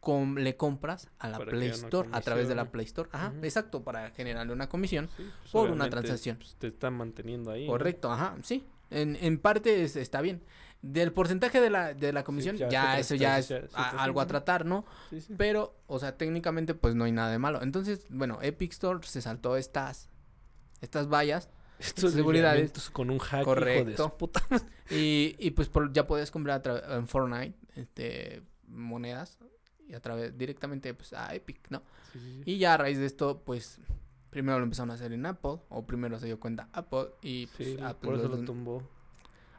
com- le compras a la Para Play Store a través de la. Play Store. Ajá, exacto, para generarle una comisión. Sí, pues, por una transacción. pues, te están manteniendo ahí. ¿no? Correcto, ajá, sí. En, en parte es- está bien. Del porcentaje de la, de la comisión, ya ya, es eso ya es a- algo a tratar, ¿no? Sí, sí. Pero, o sea, técnicamente, pues no hay nada de malo. Entonces, bueno, Epic Store se saltó estas, estas vallas Estos seguridades. con un hack, de Correcto. puta. y, y pues por- ya puedes comprar a en Fortnite este, monedas y a través directamente pues, a Epic, ¿no? Y ya a raíz de esto, pues primero lo empezaron a hacer en Apple, o primero se dio cuenta Apple y pues, Apple por eso lo tumbó.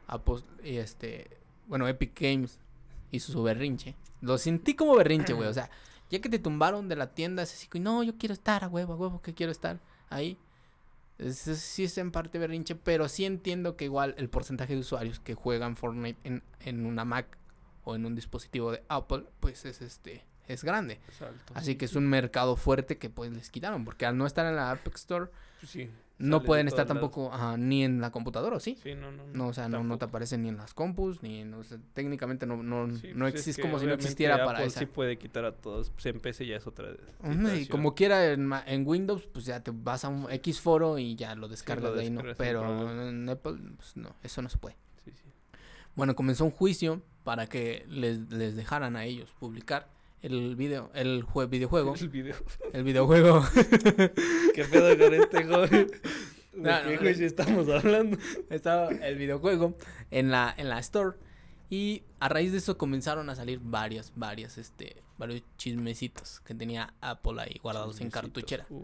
Apple y este, bueno, Epic Games hizo su berrinche. Lo sentí como berrinche, güey, o sea, ya que te tumbaron de la tienda, es así, no, yo quiero estar a huevo, a huevo, que quiero estar ahí. Es, es- sí es en parte berrinche, pero sí entiendo que igual el porcentaje de usuarios que juegan Fortnite en, en una Mac o en un dispositivo de Apple, pues es este, es grande. Es alto, Así sí, que es un mercado fuerte que pues les quitaron, porque al no estar en la App Store, Pues sí, no pueden estar tampoco ajá, ni en la computadora, ¿o sí? Sí, no, no. No, o sea, no, no te aparecen ni en las compus, ni en, o sea, técnicamente no, no, Sí, no pues es existe, que como si no existiera para esa. Sí puede quitar a todos. Pues en PC ya es otra Ujú, y como quiera en, Windows, pues ya te vas a un X foro y ya lo descargas lo de ahí, ¿no? Pero en Apple, pues no, eso no se puede. Sí, sí. Bueno, comenzó un juicio para que les, les dejaran a ellos publicar el video, el jue- videojuego, El video. el videojuego. ¿Qué pedo con este joven? ¿De No, qué no, estamos hablando? estaba el videojuego en la, en la store. Y a raíz de eso comenzaron a salir varios, varios, este, varios chismecitos que tenía Apple ahí guardados en cartuchera. Uy,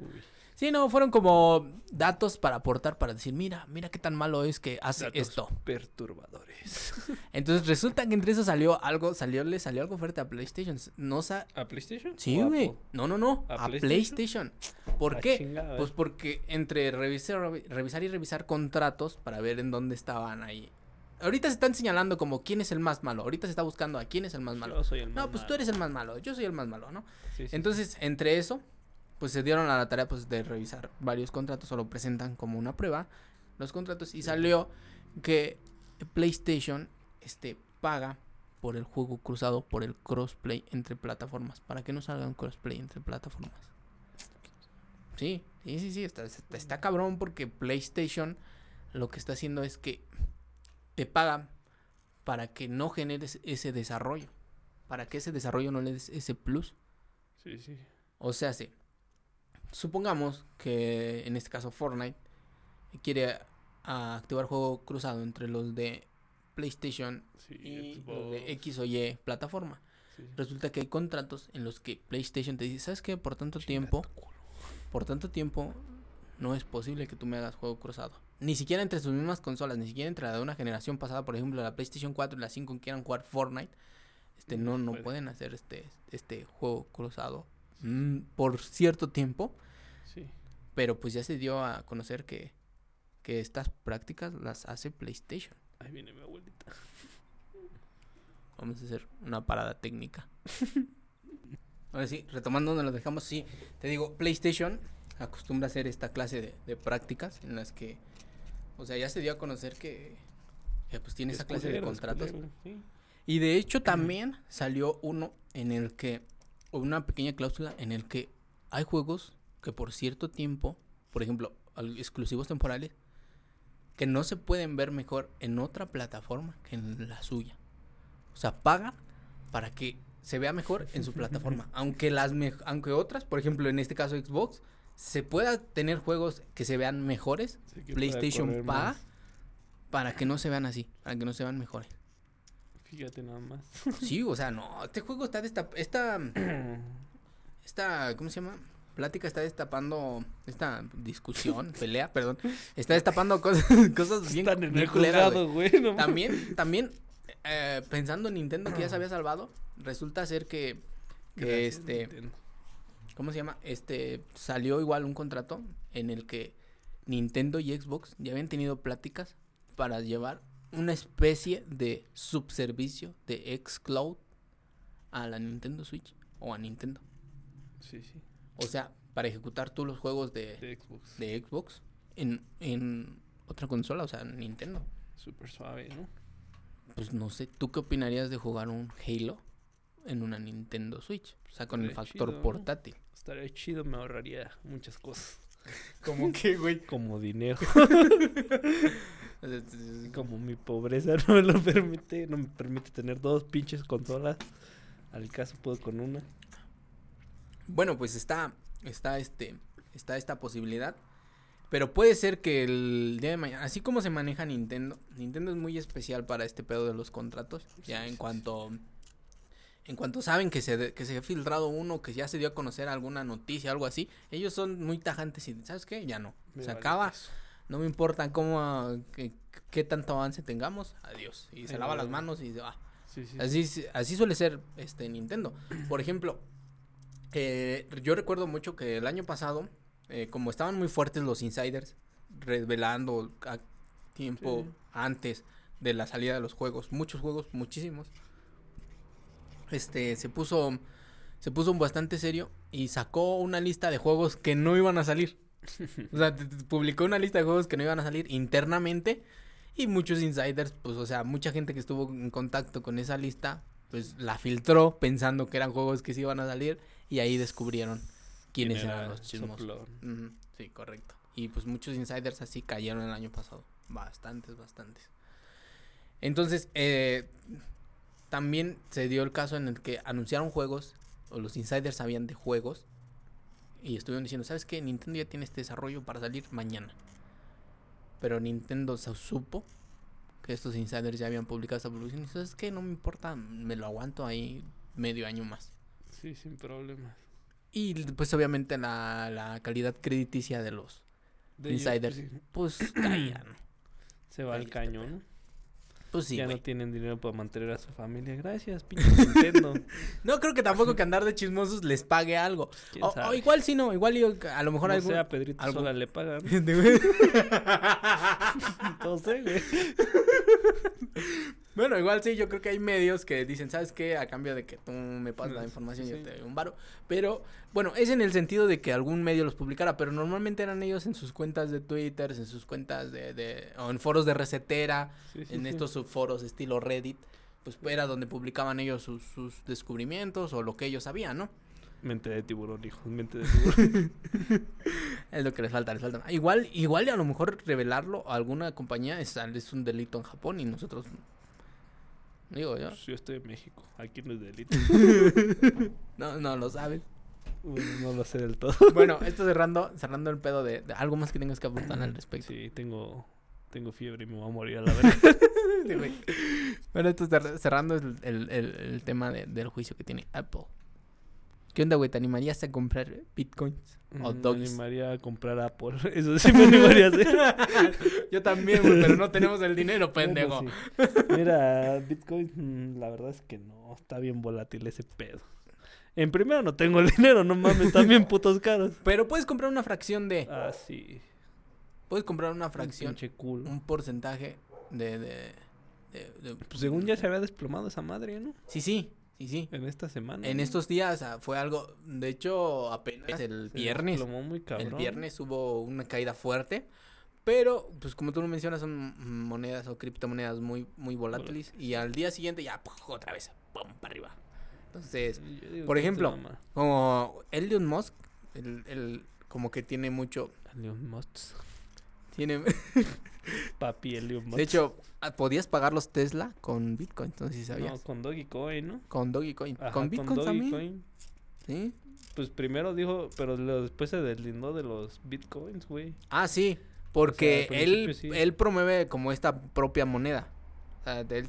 Sí, no, fueron como datos para aportar, para decir, mira, mira qué tan malo es que hace datos esto. Perturbadores. Entonces resulta que entre eso salió algo, salió, le salió algo fuerte a PlayStation. No sa ¿A PlayStation? Sí, ¿O güey. No, no, no. ¿A A, PlayStation? PlayStation. ¿Por qué? chingada, Pues porque entre revisar, revi- revisar y revisar contratos para ver en dónde estaban ahí. Ahorita se están señalando como quién es el más malo. Ahorita se está buscando a quién es el más malo. Yo soy el más No, pues tú eres el más malo. Yo soy el más malo, ¿no? Sí, sí, Entonces, entre eso, pues se dieron a la tarea pues de revisar varios contratos o lo presentan como una prueba los contratos y salió que PlayStation este paga por el juego cruzado por el crossplay entre plataformas para que no salgan crossplay entre plataformas. Sí, sí, sí, sí, está, está, está cabrón porque PlayStation lo que está haciendo es que te paga para que no generes ese desarrollo, para que ese desarrollo no le des ese plus. Sí, sí. O sea, sí. Supongamos que en este caso Fortnite quiere ah, activar juego cruzado entre los de PlayStation Sí, y Xbox. los de X o Y plataforma. Sí. Resulta que hay contratos en los que PlayStation te dice, ¿sabes qué? Por tanto tiempo, por tanto tiempo no es posible que tú me hagas juego cruzado. Ni siquiera entre sus mismas consolas, ni siquiera entre la de una generación pasada, por ejemplo, la PlayStation 4 y la 5 quieran jugar Fortnite. este No no no puede. pueden hacer este este juego cruzado mm, por cierto tiempo, Sí. pero pues ya se dio a conocer que que estas prácticas las hace PlayStation. Ahí viene mi abuelita. Vamos a hacer una parada técnica. Ahora sí, retomando donde lo dejamos, sí, te digo, PlayStation acostumbra a hacer esta clase de, de prácticas en las que, o sea, ya se dio a conocer que, que, pues tiene Es esa clase de culero, contratos. culero, sí. Y de hecho también salió uno en el que, una pequeña cláusula en el que hay juegos que por cierto tiempo, por ejemplo, exclusivos temporales, que no se pueden ver mejor en otra plataforma que en la suya. O sea, paga para que se vea mejor en su plataforma. Aunque las aunque otras, por ejemplo, en este caso Xbox, se pueda tener juegos que se vean mejores, Sí, PlayStation paga más. para que no se vean así, para que no se vean mejores. Fíjate nada más. Sí, o sea, no, este juego está destap esta esta ¿cómo se llama? Plática está destapando esta discusión, pelea, perdón, está destapando cosas cosas bien, Están en bien el culeras, güey. juzgado, güey. no mames. También también eh, pensando en Nintendo que ya se había salvado, resulta ser que que Gracias, este Nintendo. ¿cómo se llama? Este salió igual un contrato en el que Nintendo y Xbox ya habían tenido pláticas para llevar una especie de subservicio de xCloud a la Nintendo Switch o a Nintendo. Sí, sí. O sea, para ejecutar tú los juegos de, De Xbox. de Xbox en, en otra consola, o sea, Nintendo. Súper suave, ¿no? Pues no sé, ¿tú qué opinarías de jugar un Halo en una Nintendo Switch? O sea, con el factor chido, ¿no? portátil. Estaría chido, me ahorraría muchas cosas. Como que, güey. Como dinero. Como mi pobreza no me lo permite. No me permite tener dos pinches consolas. Al caso puedo con una. Bueno, pues está, está este, está esta posibilidad. Pero puede ser que el día de mañana, así como se maneja Nintendo, Nintendo es muy especial para este pedo de los contratos. Ya en cuanto, en cuanto saben que se, que se ha filtrado uno, que ya se dio a conocer alguna noticia, algo así, ellos son muy tajantes y, ¿sabes qué? Ya no. Me se vale acaba, no me importa cómo, ah, qué, qué tanto avance tengamos, adiós. Y se lava va, las manos y se va. Sí, sí. Así, s- así suele ser este Nintendo. Por ejemplo, eh, yo recuerdo mucho que el año pasado, eh, como estaban muy fuertes los insiders, revelando a tiempo Sí. antes de la salida de los juegos, muchos juegos, muchísimos, este, se puso, se puso bastante serio y sacó una lista de juegos que no iban a salir. O sea, publicó una lista de juegos que no iban a salir internamente y muchos insiders, pues, o sea, mucha gente que estuvo en contacto con esa lista, pues la filtró pensando que eran juegos que sí iban a salir y ahí descubrieron quiénes ¿Quién eran era los chismos. Sí, correcto. Y pues muchos insiders así cayeron el año pasado. Bastantes, bastantes. Entonces, eh, también se dio el caso en el que anunciaron juegos, o los insiders sabían de juegos, y estuvieron diciendo, ¿sabes qué? Nintendo ya tiene este desarrollo para salir mañana. Pero Nintendo se supo que estos insiders ya habían publicado esta publicación. Y ¿sabes qué? No me importa, me lo aguanto ahí medio año más. Sí, sin problemas. Y pues obviamente la, la calidad crediticia de los De ellos, insiders, pues, sí, pues. Se va al cañón. Pues sí, ya no tienen dinero para mantener a su familia. Gracias, pinche Nintendo. No creo que tampoco que andar de chismosos les pague algo. ¿Quién O, igual sí no, igual yo, a lo mejor no algún... sé, a Pedrito algún- Sola le pagan. Este, güey. bueno, igual sí, yo creo que hay medios que dicen, ¿sabes qué? A cambio de que tú me pasas la Sí, información, yo te doy un varo. Pero, bueno, es en el sentido de que algún medio los publicara, pero normalmente eran ellos en sus cuentas de Twitter, en sus cuentas de, de o en foros de recetera, Sí, sí, en sí. estos subforos estilo Reddit, pues era donde publicaban ellos sus, sus descubrimientos o lo que ellos sabían, ¿no? Mente de tiburón, hijos, mente de tiburón. Es lo que les falta, les falta. Igual, igual y a lo mejor revelarlo a alguna compañía es, es un delito en Japón y nosotros digo yo. Pues yo estoy en México. Aquí no es delito. No, no lo sabes. Bueno, no lo sé del todo. Bueno, esto cerrando, cerrando el pedo de, de algo más que tengas que aportar al respecto. Sí, tengo, tengo fiebre y me voy a morir a la verga. Sí. Bueno, esto cer- cerrando el, el- el- el tema de- del juicio que tiene Apple. ¿Qué onda, güey? ¿Te animarías a comprar bitcoins? O Me doggies. animaría a comprar Apple. Eso sí me animaría a hacer. Yo también, güey, pero no tenemos el dinero, pendejo. Bueno, sí. Mira, Bitcoin, mm, la verdad es que no. Está bien volátil ese pedo. En primero no tengo el dinero, no mames, están bien putos caros. Pero puedes comprar una fracción de... Ah, sí. Puedes comprar una Un fracción, culo. un porcentaje de... de, de- de- Pues según ya se había desplomado esa madre, ¿no? Sí, sí, sí, sí. En esta semana. En ¿no? estos días ah, fue algo... De hecho, apenas el Se viernes... muy cabrón. El viernes hubo una caída fuerte, pero pues como tú lo mencionas son monedas o criptomonedas muy muy volátiles y al día siguiente ya ¡puf! otra vez pum para arriba. Entonces, por ejemplo, como Elon Musk, el, el- como que tiene mucho Elon Musk. tiene Papi Elon Musk. de hecho podías pagar los Tesla con Bitcoin, entonces si No, sabías. con Dogecoin, ¿no? Con Dogecoin, Ajá, con Bitcoin también, Dogecoin. ¿sí? Pues primero dijo, pero después se deslindó de los bitcoins, güey. Ah, sí, porque él sí. él promueve como esta propia moneda. O sea, de él-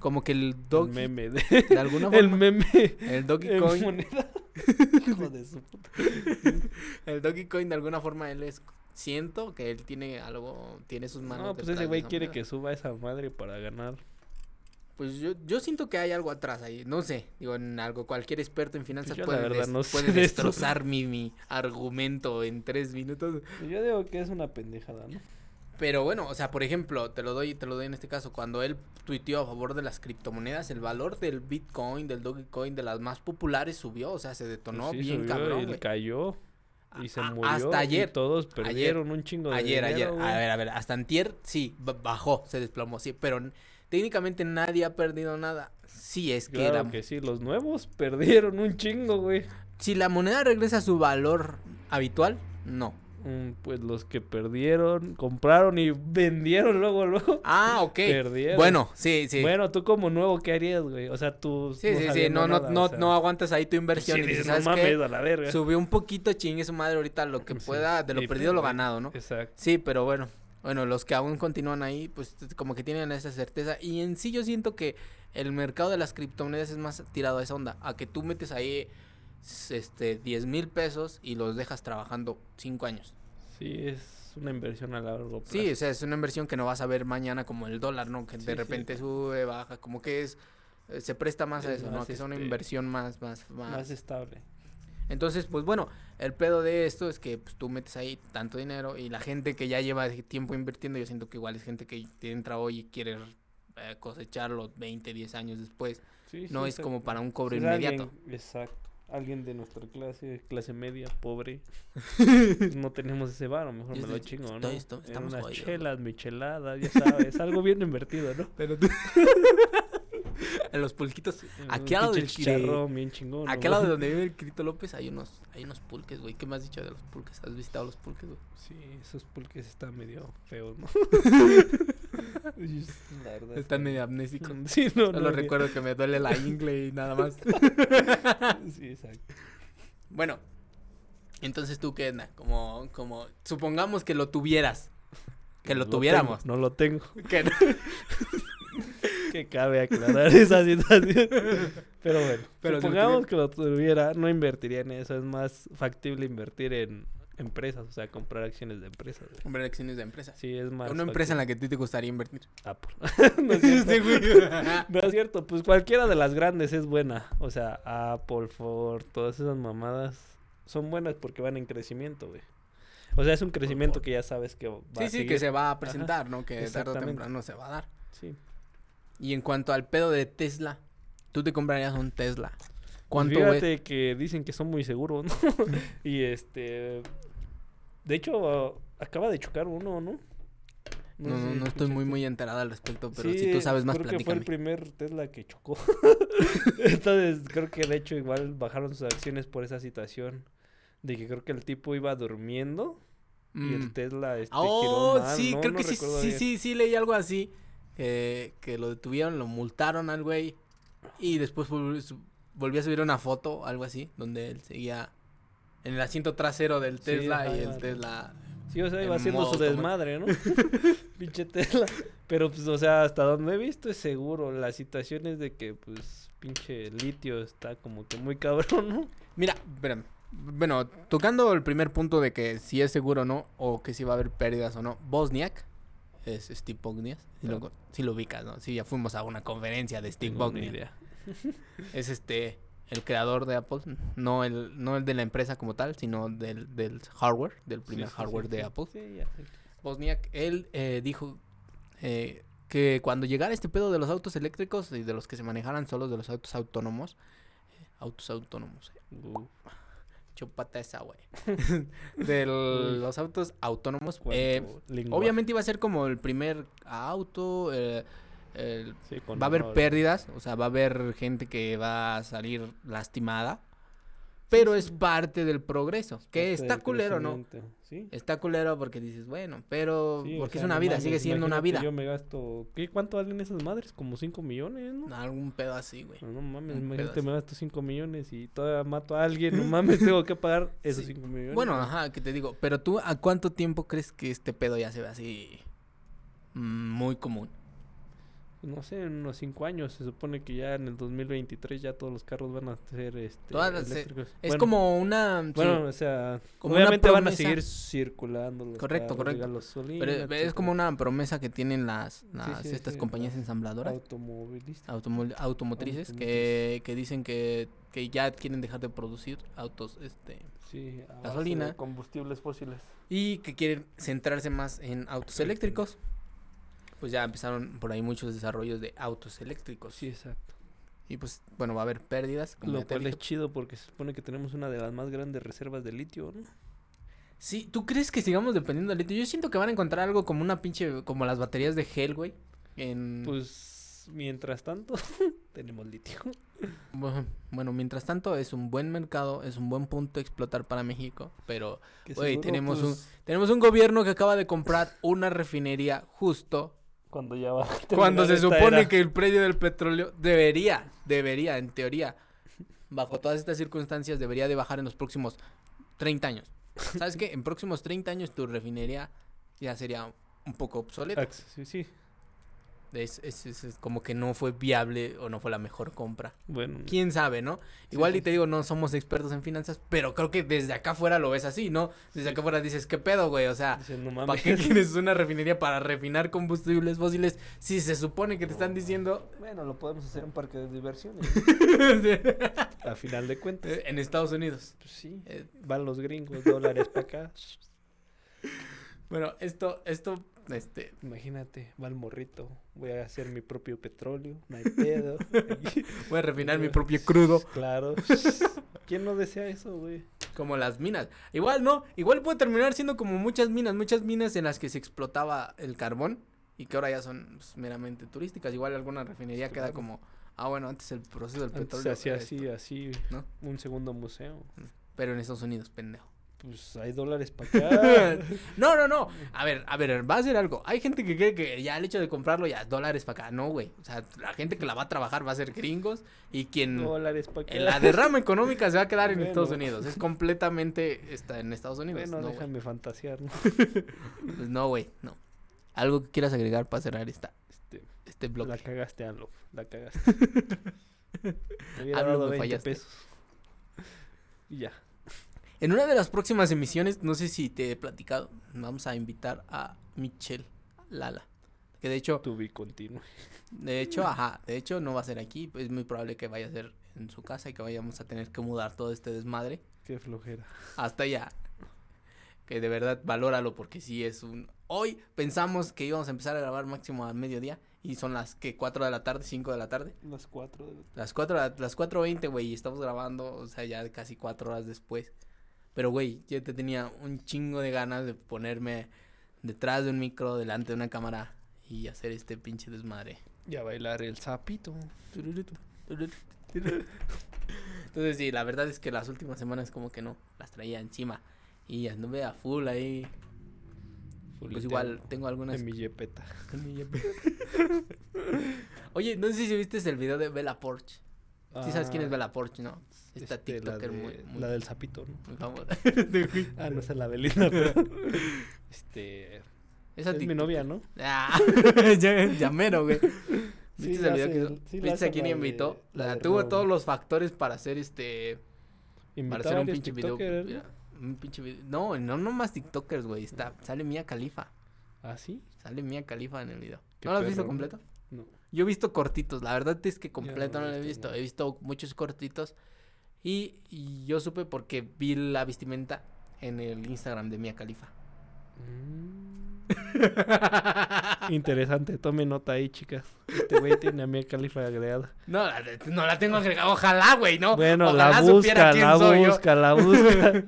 como que el El Doge meme de... de alguna El forma meme el Dogecoin moneda. Hijo de su puta. El Dogecoin de alguna forma él es siento que él tiene algo tiene sus manos No, pues ese güey quiere que suba esa madre para ganar. pues yo yo siento que hay algo atrás ahí no sé digo en algo cualquier experto en finanzas Yo la puede, verdad no puede de destrozar mi, mi argumento en tres minutos Yo digo que es una pendejada, ¿no? pero bueno o sea por ejemplo te lo doy te lo doy en este caso cuando él tuiteó a favor de las criptomonedas el valor del Bitcoin del Dogecoin de las más populares subió o sea se detonó Pues sí, bien subió cabrón y cayó. Y se murió. hasta ayer Y todos perdieron un chingo de Ayer, ayer. dinero, güey. A ver, a ver. Hasta antier, sí, ba- bajó, se desplomó, sí. Pero técnicamente nadie ha perdido nada. Sí, es que, Claro la, que sí, los nuevos perdieron un chingo, güey. si la moneda regresa a su valor habitual, no. Pues los que perdieron, compraron y vendieron luego, luego. Ah, ok. Perdieron. Bueno, sí, sí. Bueno, tú como nuevo, ¿qué harías, güey? O sea, tú. sí, sí, sí. sabiendo No, no, nada, no, sea, no aguantas ahí tu inversión. sí, y dices, no ¿sabes qué? mames, a la verga. Subió un poquito, chingue su madre ahorita lo que Sí. pueda, de lo perdido lo ganado, ¿no? Exacto. Sí, pero bueno. Bueno, los que aún continúan ahí, pues como que tienen esa certeza. Y en sí yo siento que el mercado de las criptomonedas es más tirado a esa onda. A que tú metes ahí este 10 mil pesos y los dejas trabajando 5 años. Sí, es una inversión a largo plazo. Sí, o sea, es una inversión que no vas a ver mañana como el dólar, ¿no? Que Sí, de sí. repente sube, baja, como que es... eh, Se presta más a Es eso, ¿no? Que es una este, inversión más, más, más, Más estable. Entonces, pues bueno, el pedo de esto es que pues, tú metes ahí tanto dinero y la gente que ya lleva tiempo invirtiendo, yo siento que igual es gente que te entra hoy y quiere eh, cosecharlo 20, 10 años después. Sí, No sí, es como para un cobro inmediato. alguien- exacto. Alguien de nuestra clase, clase media, pobre. no tenemos ese varo, mejor Yo me lo chingo, ¿no? estoy- estoy- En estamos unas chelas, micheladas, ya sabes, algo bien invertido, ¿no? Pero tú... en los pulquitos. Aquí al lado del chicharrón bien chingón. Aquí al lado de donde vive el Quirito López hay unos, hay unos pulques, güey. ¿Qué me has dicho de los pulques? ¿Has visitado los pulques, güey? Sí, esos pulques están medio feos, ¿no? Uy, la verdad, Están medio amnésicos. Sí, no, Solo no. recuerdo que me duele la ingle y nada más. Sí, exacto. Bueno, entonces tú qué, como, como, supongamos que lo tuvieras, que lo, tuviéramos, tengo, no lo tengo. que Que cabe aclarar esa situación. Pero bueno, Pero si lo supongamos que lo tuviera, no invertiría en eso. Es más factible invertir en empresas, o sea, comprar acciones de empresas. güey. comprar acciones de empresas. Sí, es más. Una empresa en la que a ti te gustaría invertir. Apple. no, es cierto. Sí, güey. No es cierto, pues cualquiera de las grandes es buena. O sea, Apple, Ford, todas esas mamadas son buenas porque van en crecimiento, güey. O sea, es un crecimiento que ya sabes que va Sí, a sí, seguir. que se va a presentar, ¿no? Que tarde o temprano se va a dar. Sí. Y en cuanto al pedo de Tesla, tú te comprarías un Tesla. Pues ¿Cuánto, güey? Fíjate que dicen que son muy seguros, ¿no? y este. De hecho, acaba de chocar uno, ¿no? No, sé no, no estoy muy, muy enterada al respecto, pero Sí, si tú sabes más, creo que fue el platícame. primer Tesla que chocó. Entonces, creo que de hecho igual bajaron sus acciones por esa situación. De que creo que el tipo iba durmiendo y Mm. el Tesla este, Oh, giró sí, creo que sí, sí, sí, sí, leí algo así. Que, que lo detuvieron, lo multaron al güey. Y después volvió, volvió a subir una foto, algo así, donde él seguía en el asiento trasero del Tesla y el. Tesla Sí, o sea, iba En haciendo su desmadre, ¿no? pinche Tesla. Pero, pues, o sea, hasta donde he visto es seguro. La situación es de que, pues, pinche litio está como que muy cabrón, ¿no? Mira, espérame. Bueno, tocando el primer punto de que si es seguro o no, o que si va a haber pérdidas o no, Bosniak, es Steve Bognias, si, lo, si lo ubicas, ¿no? Sí, ya fuimos a una conferencia de Steve ni Bognias. idea. Es este, el creador de Apple, no el, no el de la empresa como tal, sino del, del hardware, del primer Sí, sí, hardware sí, de. Apple. Sí, ya sé. Bosniak, él eh, dijo eh, que cuando llegara este pedo de los autos eléctricos y de los que se manejaran solos, de los autos autónomos, eh, autos autónomos, eh, Uh, chupata esa, güey, de los autos autónomos, eh, obviamente iba a ser como el primer auto, el- Sí, con va a haber pérdidas, o sea, va a haber gente que va a salir lastimada, pero sí, es parte del progreso, que Parte está culero, ¿no? Está culero porque dices, bueno, pero o porque es una no vida, mames, sigue siendo una vida. Yo me gasto. ¿qué, ¿Cuánto valen esas madres? Como 5 millones, ¿no? Algún pedo así, güey. No, no mames, imagínate, me gasto 5 millones y todavía mato a alguien. No mames, tengo que pagar esos Sí. 5 millones. Bueno, ajá, que te digo, pero tú, ¿a cuánto tiempo crees que este pedo ya se ve así mm, muy común? No sé, en unos 5 años. Se supone que ya en el 2023 ya todos los carros van a ser este, Todas las- eléctricos. Es Bueno, como una... sí, Bueno, o sea, como obviamente van a seguir circulando los Correcto, carros correcto. gasolina, pero es- es etcétera. como una promesa que tienen las, las sí, estas sí, compañías las ensambladoras automovilistas. automo- automotrices que, que dicen que, que ya quieren dejar de producir autos este Sí, Gasolina. combustibles fósiles. y que quieren centrarse más en autos eléctricos. Pues ya empezaron por ahí muchos desarrollos de autos eléctricos. Sí, exacto. Y pues, bueno, va a haber pérdidas. como Lo cual es chido porque se supone que tenemos una de las más grandes reservas de litio, ¿no? Sí, ¿tú crees que sigamos dependiendo del litio? Yo siento que van a encontrar algo como una pinche, como las baterías de gel, güey. En... Pues mientras tanto, tenemos litio. Bueno, bueno, mientras tanto es un buen mercado, es un buen punto a explotar para México, pero Güey, tenemos un- pues, tenemos un gobierno que acaba de comprar una refinería justo Cuando ya va a cuando se esta supone era. que el precio del petróleo debería, debería, en teoría, bajo todas estas circunstancias, debería de bajar en los próximos 30 años. ¿Sabes qué? En próximos 30 años tu refinería ya sería un poco obsoleta. Sí, sí. Es, es- es- es como que no fue viable o no fue la mejor compra. Bueno, quién sabe, ¿no? Igual sí, y te digo, no somos expertos en finanzas, pero creo que desde acá afuera lo ves así, ¿no? Desde acá afuera dices, ¿qué pedo, güey? O sea, no ¿para qué quieres una refinería para refinar combustibles fósiles si se supone que te están diciendo Bueno, lo podemos hacer en un parque de diversiones. a final de cuentas. en Estados Unidos? Pues sí. Eh, Van los gringos, dólares para acá. bueno, esto, esto, este, Imagínate, va el morrito. Voy a hacer mi propio petróleo. No hay pedo. voy a refinar mi propio crudo Claro. ¿Quién no desea eso, güey? como las minas. Igual, ¿no? Igual puede terminar siendo como muchas minas, muchas minas en las que se explotaba el carbón y que ahora ya son pues, meramente turísticas. Igual alguna refinería queda como, ah, bueno, antes el proceso del Antes petróleo. se hacía así, esto, así. ¿no? Un segundo museo. Pero en Estados Unidos, pendejo. Pues hay dólares para acá. No, no, no. A ver, a ver, va a ser algo. Hay gente que cree que ya el hecho de comprarlo ya es dólares para acá. No, güey. O sea, la gente que la va a trabajar va a ser gringos y quien dólares para acá. en la derrama económica se va a quedar en. Estados Unidos. Es completamente está en Estados Unidos. Bueno, no, déjame fantasear, ¿no? Pues no, güey, no. Algo que quieras agregar para cerrar esta, Este, este bloque. la cagaste, Anlo. La cagaste. Te hubiera dado me 20 fallaste. pesos. Y ya. En una de las próximas emisiones, no sé si te he platicado, vamos a invitar a Michelle Lala. Que de hecho, To be continuo. de hecho, ajá, de hecho no va a ser aquí, es muy probable que vaya a ser en su casa y que vayamos a tener que mudar todo este desmadre Qué flojera. hasta allá. Que de verdad valóralo porque sí es un... Hoy pensamos que íbamos a empezar a grabar máximo al mediodía y son las que 4 de la tarde, 5 de la tarde. Las 4 de la... Las 4, las 4.20, güey, y estamos grabando, o sea, ya casi 4 horas después. Pero, güey, yo te tenía un chingo de ganas de ponerme detrás de un micro, delante de una cámara y hacer este pinche desmadre. Ya bailar el sapito. Entonces, sí, la verdad es que las últimas semanas como que no, las traía encima. Y anduve a full ahí. Pues igual tengo algunas... En mi yepeta. Oye, no sé si viste el video de Bella Sí sabes quién es Ah, Bella Porsche, ¿no? Esta este, la TikToker de- muy, muy, La del sapito, ¿no? muy famosa. Ah, no, esa es la Belinda, pero... Este... Esa es mi novia, ¿no? Ah, ya, ya mero, güey. Sí, ¿Viste la el video hace- que sí la ¿Viste a quién la invitó? la La tuvo todos los factores para hacer este. Invitó para hacer un pinche video. ¿no? Un pinche video. No, no, no más TikTokers, güey. Está, sale Mía Califa. ¿Ah, sí? Sale Mía Califa en el video. Qué ¿No lo has visto completo? No. Yo he visto cortitos. La verdad es que completo no lo he visto, no. He visto muchos cortitos. Y, y yo supe porque vi la vestimenta en el Instagram de Mía Califa. Mm. Interesante, tome nota ahí, chicas. Este güey tiene a Mia Khalifa agregada. No, la, no la tengo agregada. Ojalá, güey, ¿no? Bueno, Ojalá la busca, la busca, la busca.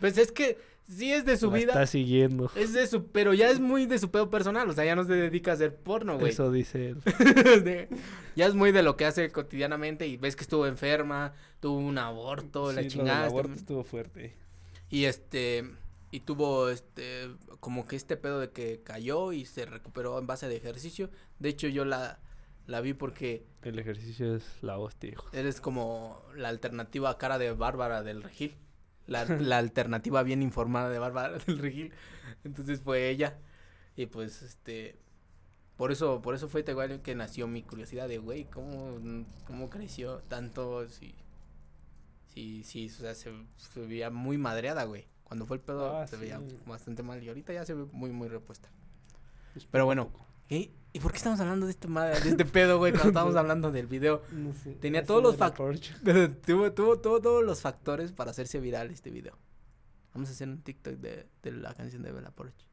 Pues es que sí es de su La vida. está siguiendo. Es de su, pero ya es muy de su pedo personal, o sea, ya no se dedica a hacer porno, güey. Eso dice él. Ya es muy de lo que hace cotidianamente y ves que estuvo enferma, tuvo un aborto, Sí, la chingada. este- aborto estuvo fuerte. Y este, y tuvo este, como que este pedo de que cayó y se recuperó en base de ejercicio. De hecho, yo la, la vi porque El ejercicio es la hostia, hijo. eres como la alternativa cara de Bárbara del Regil. La, la alternativa bien informada de Bárbara del Regil. Entonces fue ella. Y pues este. Por eso, por eso fue igual que nació mi curiosidad de güey, ¿cómo, cómo creció tanto? Si, si, si, o sea, se, se veía muy madreada, güey. Cuando fue el pedo Ah, se veía sí. bastante mal y ahorita ya se ve muy, muy repuesta. Es Pero bueno, ¿Y, ¿y por qué estamos hablando de este, madre, de este pedo, güey? Cuando estábamos hablando del video. No sé, tenía todos los la fac- Porsche. tuvo, tuvo, tuvo todos los factores para hacerse viral este video. Vamos a hacer un TikTok de, de la canción de Bella Porsche.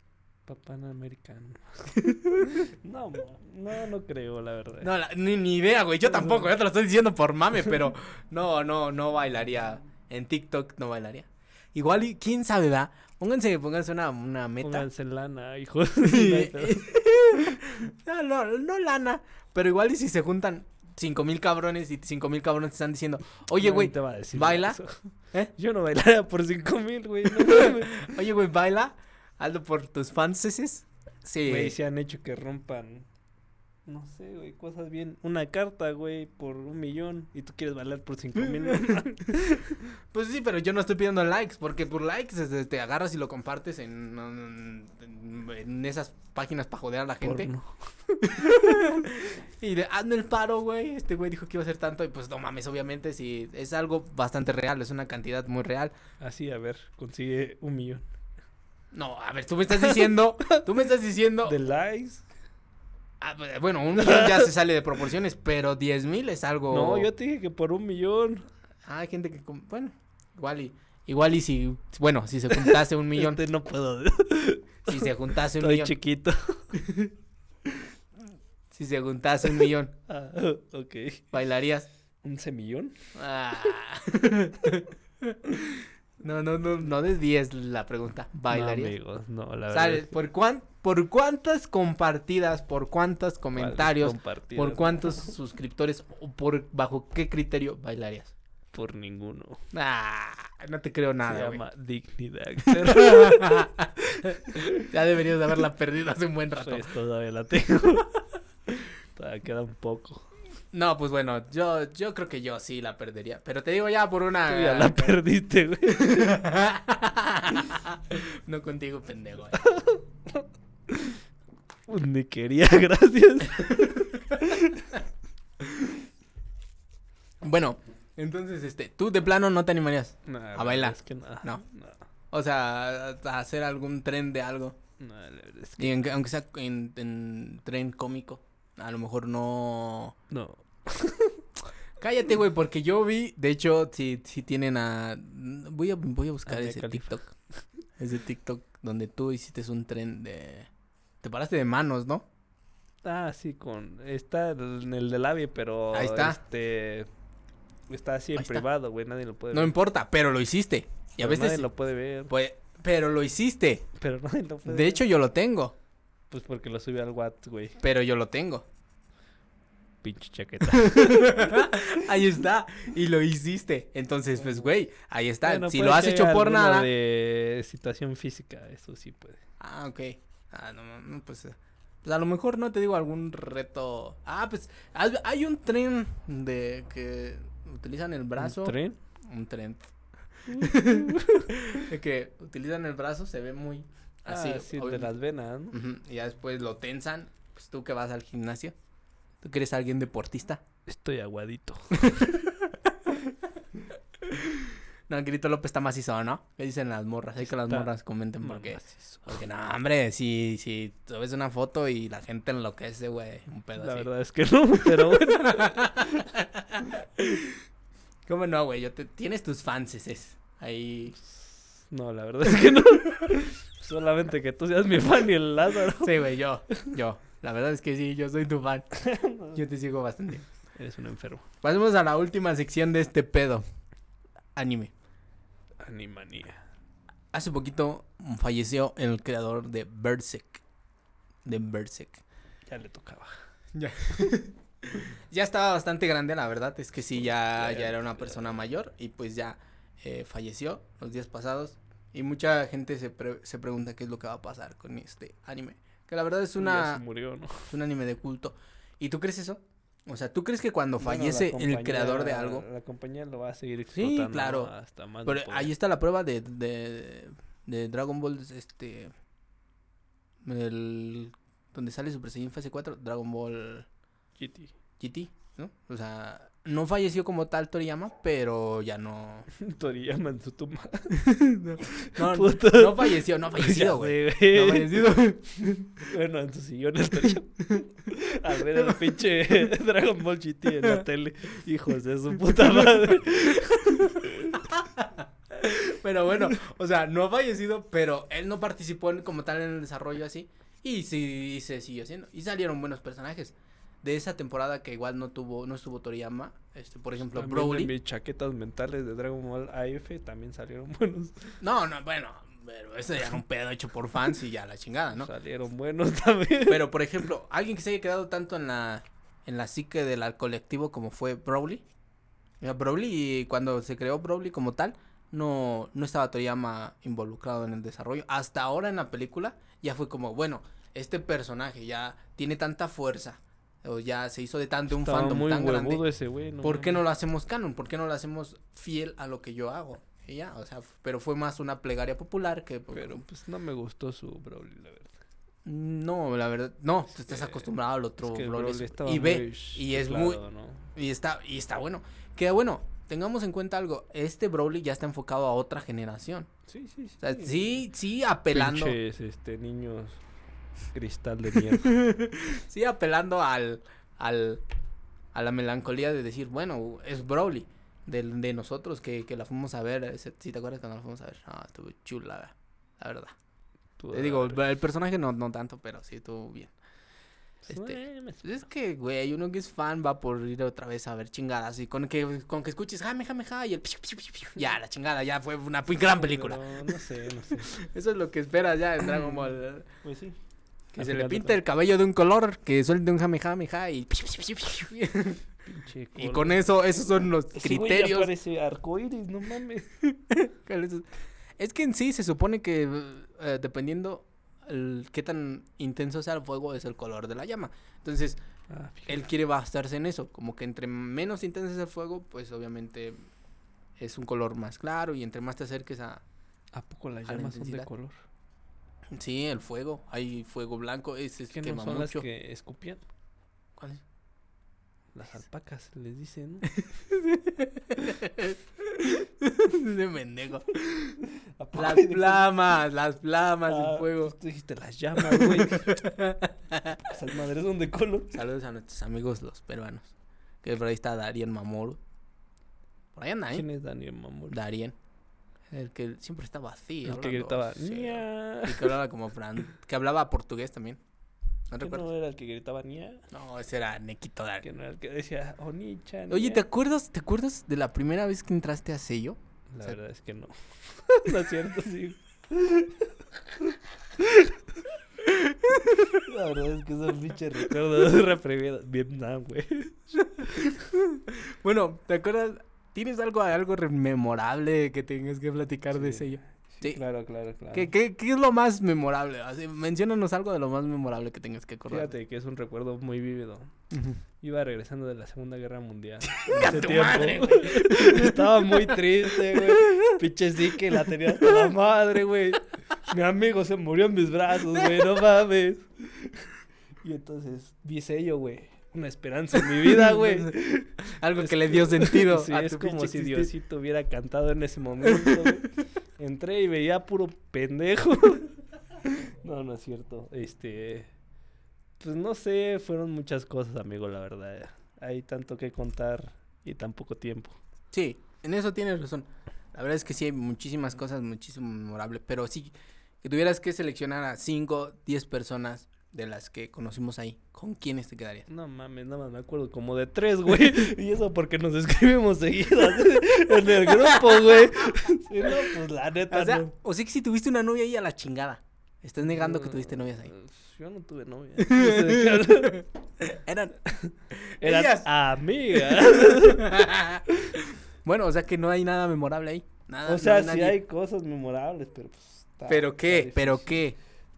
Papán americano. no, no, no creo, la verdad. No, la- ni, ni idea, güey. Yo tampoco, yo te lo estoy diciendo por mame, pero no, no, no bailaría. En TikTok no bailaría. Igual, quién sabe, va. Pónganse, pónganse una, una meta. Pónganse lana, hijos. No, no, no lana. Pero igual y si se juntan cinco mil cabrones y cinco mil cabrones te están diciendo, oye, güey, ¿baila? ¿Eh? Yo no bailaría por cinco mil, güey. No oye, güey, baila, hazlo por tus fans. Sí. Güey, se han hecho que rompan. No sé, güey, cosas bien. Una carta, güey, por un millón. Y tú quieres bailar por cinco mil. Pues sí, pero yo no estoy pidiendo likes, porque por likes este, te agarras y lo compartes en, en, en esas páginas para joder a la gente. Y de, hazme el paro, güey. Este güey dijo que iba a ser tanto y pues no mames, obviamente sí, es algo bastante real, es una cantidad muy real. Así, a ver, consigue un millón. No, a ver, tú me estás diciendo, tú me estás diciendo, De likes. Ah, pues, bueno, un millón ya se sale de proporciones, pero diez mil es algo. No, yo te dije que por un millón. Ah, hay gente que, bueno, igual y, igual y si, bueno, si se juntase un millón, Este no puedo. si se juntase un Estoy millón, chiquito. si se juntase un millón, Ah, ok. bailarías. ¿Un semillón? Ah. No, no, no, no desvíes la pregunta. ¿Bailarías? No, amigos, no, la verdad. ¿Sabes? es que- ¿Por, cuán, ¿Por cuántas compartidas, por cuántos comentarios, por no, cuántos suscriptores o por bajo qué criterio bailarías? Por ninguno. Ah, no te creo Se nada, güey. llama dignidad. ya deberías de haberla perdido hace un buen rato. Pues todavía la tengo. Todavía queda un poco. No, pues bueno, yo, yo creo que yo sí la perdería. Pero te digo ya por una. Tú ya la perdiste, güey. no contigo, pendejo. eh. Ni quería, gracias. Bueno, entonces, este, tú de plano no te animarías. A bailar. Es que nada. No. No. O sea, a hacer algún tren de algo. No, la verdad es que Y en- aunque sea en, en tren cómico. A lo mejor no. no. Cállate, güey, porque yo vi. De hecho, si, si tienen a. Voy a, voy a buscar A ese. TikTok. Ese TikTok donde tú hiciste un tren de. Te paraste de manos, ¿no? Ah, sí, con. Está en el del AVE, pero. Ahí está. Este. Está así en Ahí privado, güey. Nadie lo puede No ver. importa, pero lo hiciste. Y a veces. Nadie lo puede ver. Pues, pero lo hiciste. Pero nadie lo puede De ver. hecho, yo lo tengo. Pues porque lo subí al WhatsApp, güey. Pero yo lo tengo. Pinche chaqueta. Ahí está. Y lo hiciste. Entonces, pues, güey, ahí está. Bueno, si lo has hecho por nada. de situación física, eso sí puede. Ah, ok. Ah, no, no, pues, pues a lo mejor no te digo algún reto. Ah, pues hay, un tren de que utilizan el brazo. ¿Un tren? Un tren. Que utilizan el brazo, se ve muy así. Ah, sí, de las venas, ¿no? Y ya después lo tensan. Pues tú que vas al gimnasio. ¿Tú que eres alguien deportista? Estoy aguadito. No, Grito López está macizo, ¿no? ¿Qué dicen las morras? Hay que las morras comenten porque... Porque no, hombre, si, si tú ves una foto y la gente enloquece, güey, un pedo La así. verdad es que no, pero bueno. ¿Cómo no, güey? Yo te... Tienes tus fans, Ahí... No, la verdad es que no. Solamente que tú seas mi fan y el Lázaro. Sí, güey, yo, yo. La verdad es que sí, yo soy tu fan. Yo te sigo bastante. Eres un enfermo. Pasemos a la última sección de este pedo. Anime. Animanía. Hace poquito falleció el creador de Berserk. De Berserk. Ya le tocaba. Ya estaba bastante grande, la verdad. Es que sí, ya, Ya, ya era una persona mayor. Y pues ya eh, falleció los días pasados. Y mucha gente se, pre- se pregunta qué es lo que va a pasar con este anime. Que la verdad es Ya una se murió, ¿no? es un anime de culto. ¿Y tú crees eso? O sea, ¿tú crees que cuando Bueno, fallece el creador de algo? La compañía lo va a seguir Sí, explotando claro. hasta más. Pero poder. ahí está la prueba de, de, de Dragon Ball, este... El, donde sale Super Saiyan fase 4, Dragon Ball GT. GT, ¿no? O sea, no falleció como tal Toriyama, pero ya no... Toriyama en su tumba. No, no, falleció, no ha fallecido, güey. No ha fallecido. Bueno, en su sillón el Toriyama. Al ver el pinche Dragon Ball GT en la tele. Hijos de su puta madre. Pero bueno, o sea, no ha fallecido, pero él no participó en- como tal en el desarrollo así. Y sí, y se siguió haciendo. Y salieron buenos personajes. De esa temporada que igual no tuvo, no estuvo Toriyama, este, por ejemplo, También Broly. en mis chaquetas mentales de Dragon Ball AF también salieron buenos. No, no, bueno, pero eso ya era un pedo hecho por fans y ya la chingada, ¿no? Salieron buenos también. Pero, por ejemplo, alguien que se haya quedado tanto en la, en la psique del colectivo como fue Broly. Broly, cuando se creó Broly como tal, no, no estaba Toriyama involucrado en el desarrollo. Hasta ahora en la película ya fue como, bueno, este personaje ya tiene tanta fuerza. O ya se hizo de tanto un Estaba fandom muy tan grande. huevudo ese güey. no ¿Por qué no lo hacemos canon? ¿Por qué no lo hacemos fiel a lo que yo hago? Y ya, o sea, pero fue más una plegaria popular que... Pero pues no me gustó su Broly, la verdad. No, la verdad, no, Es tú estás que- acostumbrado al otro Es que el Broly, y ve, y es muy, y está, y está bueno. Que bueno, tengamos en cuenta algo, este Broly ya está enfocado a otra generación. Sí, sí, sí. O sea, sí, sí apelando, Pinches, este, niños cristal de mierda. sí apelando al, al, a la melancolía de decir, bueno, es Broly, de, de nosotros que, que la fuimos a ver, si te acuerdas cuando la fuimos a ver, ah, estuvo chula, la verdad. Tú Te digo, el personaje no, no tanto, pero sí estuvo bien. este, Pues es que, güey, uno que es fan va por ir otra vez a ver chingadas. Y con que, con que escuches jame, jame, ja, y el ya, la chingada, ya fue una gran película. pero no sé, no sé. Eso es lo que esperas ya en Dragon Ball. Pues sí. Que se le pinte el cabello de un color, que suelte un jame, jame, ja, y Y con eso, esos son los Ese güey criterios. parece arcoíris, no mames. Es que en sí se supone que eh, dependiendo el, qué tan intenso sea el fuego es el color de la llama. Entonces, Ah, él quiere basarse en eso, como que entre menos intenso es el fuego, pues obviamente es un color más claro y entre más te acerques a ¿A poco las a la llamas son de color? Sí, el fuego, hay fuego blanco, ese es ¿Qué no quema son las mucho. que escupían? ¿Cuál es? Las alpacas, les dicen, ¿no? de pendejo. ¿A poco Las flamas, las flamas, Ah, el fuego. pues tú dijiste las llamas, güey. Esas madres son de color. Saludos a nuestros amigos los peruanos. Que por ahí está Darien Mamoru. Por ahí anda, ¿Quién ¿eh? es Daniel Mamor? Darien. El que siempre está vacío. El que gritaba, feo. ¡Nia! Y que hablaba como fran... Que hablaba portugués también. ¿No ¿Que recuerdas? no era el que gritaba Nia? No, ese era Nequito Que Darien. no era el que decía Onicha. Oye, Nia"? ¿te acuerdas, ¿te acuerdas de la primera vez que entraste a sello? La o sea- verdad es que no. no es cierto, sí. La verdad es que son pinche recuerdos reprimidos. Vietnam, güey. Bueno, ¿te acuerdas? ¿Tienes algo, algo memorable que tengas que platicar de Sí. sello? Sí. Claro, claro, claro. ¿Qué, qué, qué es lo más memorable? Así, menciónanos algo de lo más memorable que tengas que acordar. Fíjate que es un recuerdo muy vívido. Iba regresando de la Segunda Guerra Mundial. Ese tu tiempo. madre, güey. Estaba muy triste, güey. Pinche sí que la tenía hasta la madre, güey. Mi amigo se murió en mis brazos, güey. No mames. Y entonces vi sello, güey. Una esperanza en mi vida, güey. Algo que le dio sentido. Sí, a es tu como si existir. Diosito hubiera cantado en ese momento, güey. Entré y veía puro pendejo. No, no es cierto. Este. Pues no sé, fueron muchas cosas, amigo, la verdad. Hay tanto que contar y tan poco tiempo. Sí, en eso tienes razón. La verdad es que sí hay muchísimas cosas, muchísimo memorable. Pero sí, que tuvieras que seleccionar a 5, 10 personas de las que conocimos ahí, ¿con quiénes te quedarías? No mames, nada más me acuerdo como de tres, güey. Y eso porque nos escribimos seguidas en el grupo, güey. Sí, no, pues la neta. O sea, no. o sí que si tuviste una novia ahí a la chingada. Estás negando que tuviste novias ahí. Yo no tuve novia. No sé. Eran. Eran Ellas. amigas. bueno, o sea que no hay nada memorable ahí. Nada, O sea, sí nadie. hay cosas memorables, pero pues. está- ¿Pero qué? ¿Pero qué?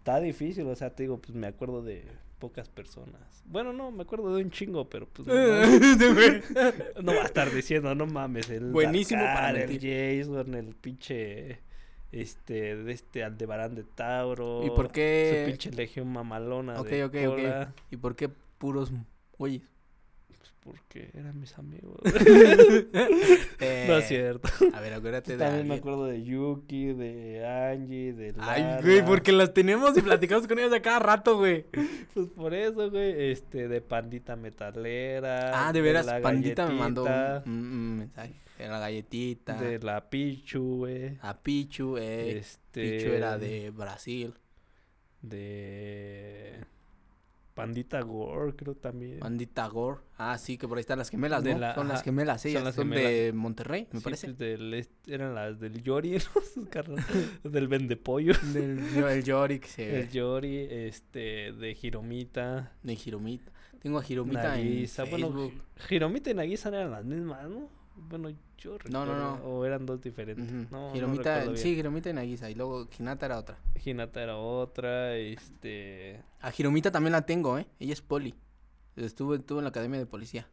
Está difícil, o sea, te digo, pues me acuerdo de pocas personas. Bueno, no, me acuerdo de un chingo, pero pues. No, va a estar diciendo, no mames. El Buenísimo para el. Jason, el pinche. Este, de este Aldebarán de Tauro. ¿Y por Su qué? pinche legión mamalona. Ok, de ok, cola, ok. ¿Y por qué puros Oye. Porque eran mis amigos. Eh, no es cierto. A ver, acuérdate de También me acuerdo de Yuki, de Angie, de Ay, Lara. güey, porque las tenemos y platicamos con ellas a cada rato, güey. Pues por eso, güey, este, de Pandita Metalera. Ah, de veras, Pandita me mandó Galletita, un, un- un mensaje. De la galletita. De la Pichu, güey. A Pichu, eh. Este. Pichu era de Brasil. De. Pandita Gore, creo también. Bandita Gore. Ah, sí, que por ahí están las gemelas, De ¿no? la- son las gemelas, son ellas. las Son, de Monterrey, me Sí, parece. pues, del eran las del Yori, ¿no? Del Vendepollo. Del el Yorick, se- El Yori, este, de Jiromita. de Hiromita. Tengo a Hiromita Nagisa. en Bueno, Facebook. Ji- Jiromita y Nagisa eran las mismas, ¿no? Bueno, yo No, no, no. O eran dos diferentes. Ujú. No, no Hiromita, sí, Hiromita y Nagisa. Y luego Hinata era otra. Hinata era otra, este... A Hiromita también la tengo, ¿eh? Ella es poli. Estuvo, estuvo en la academia de policía.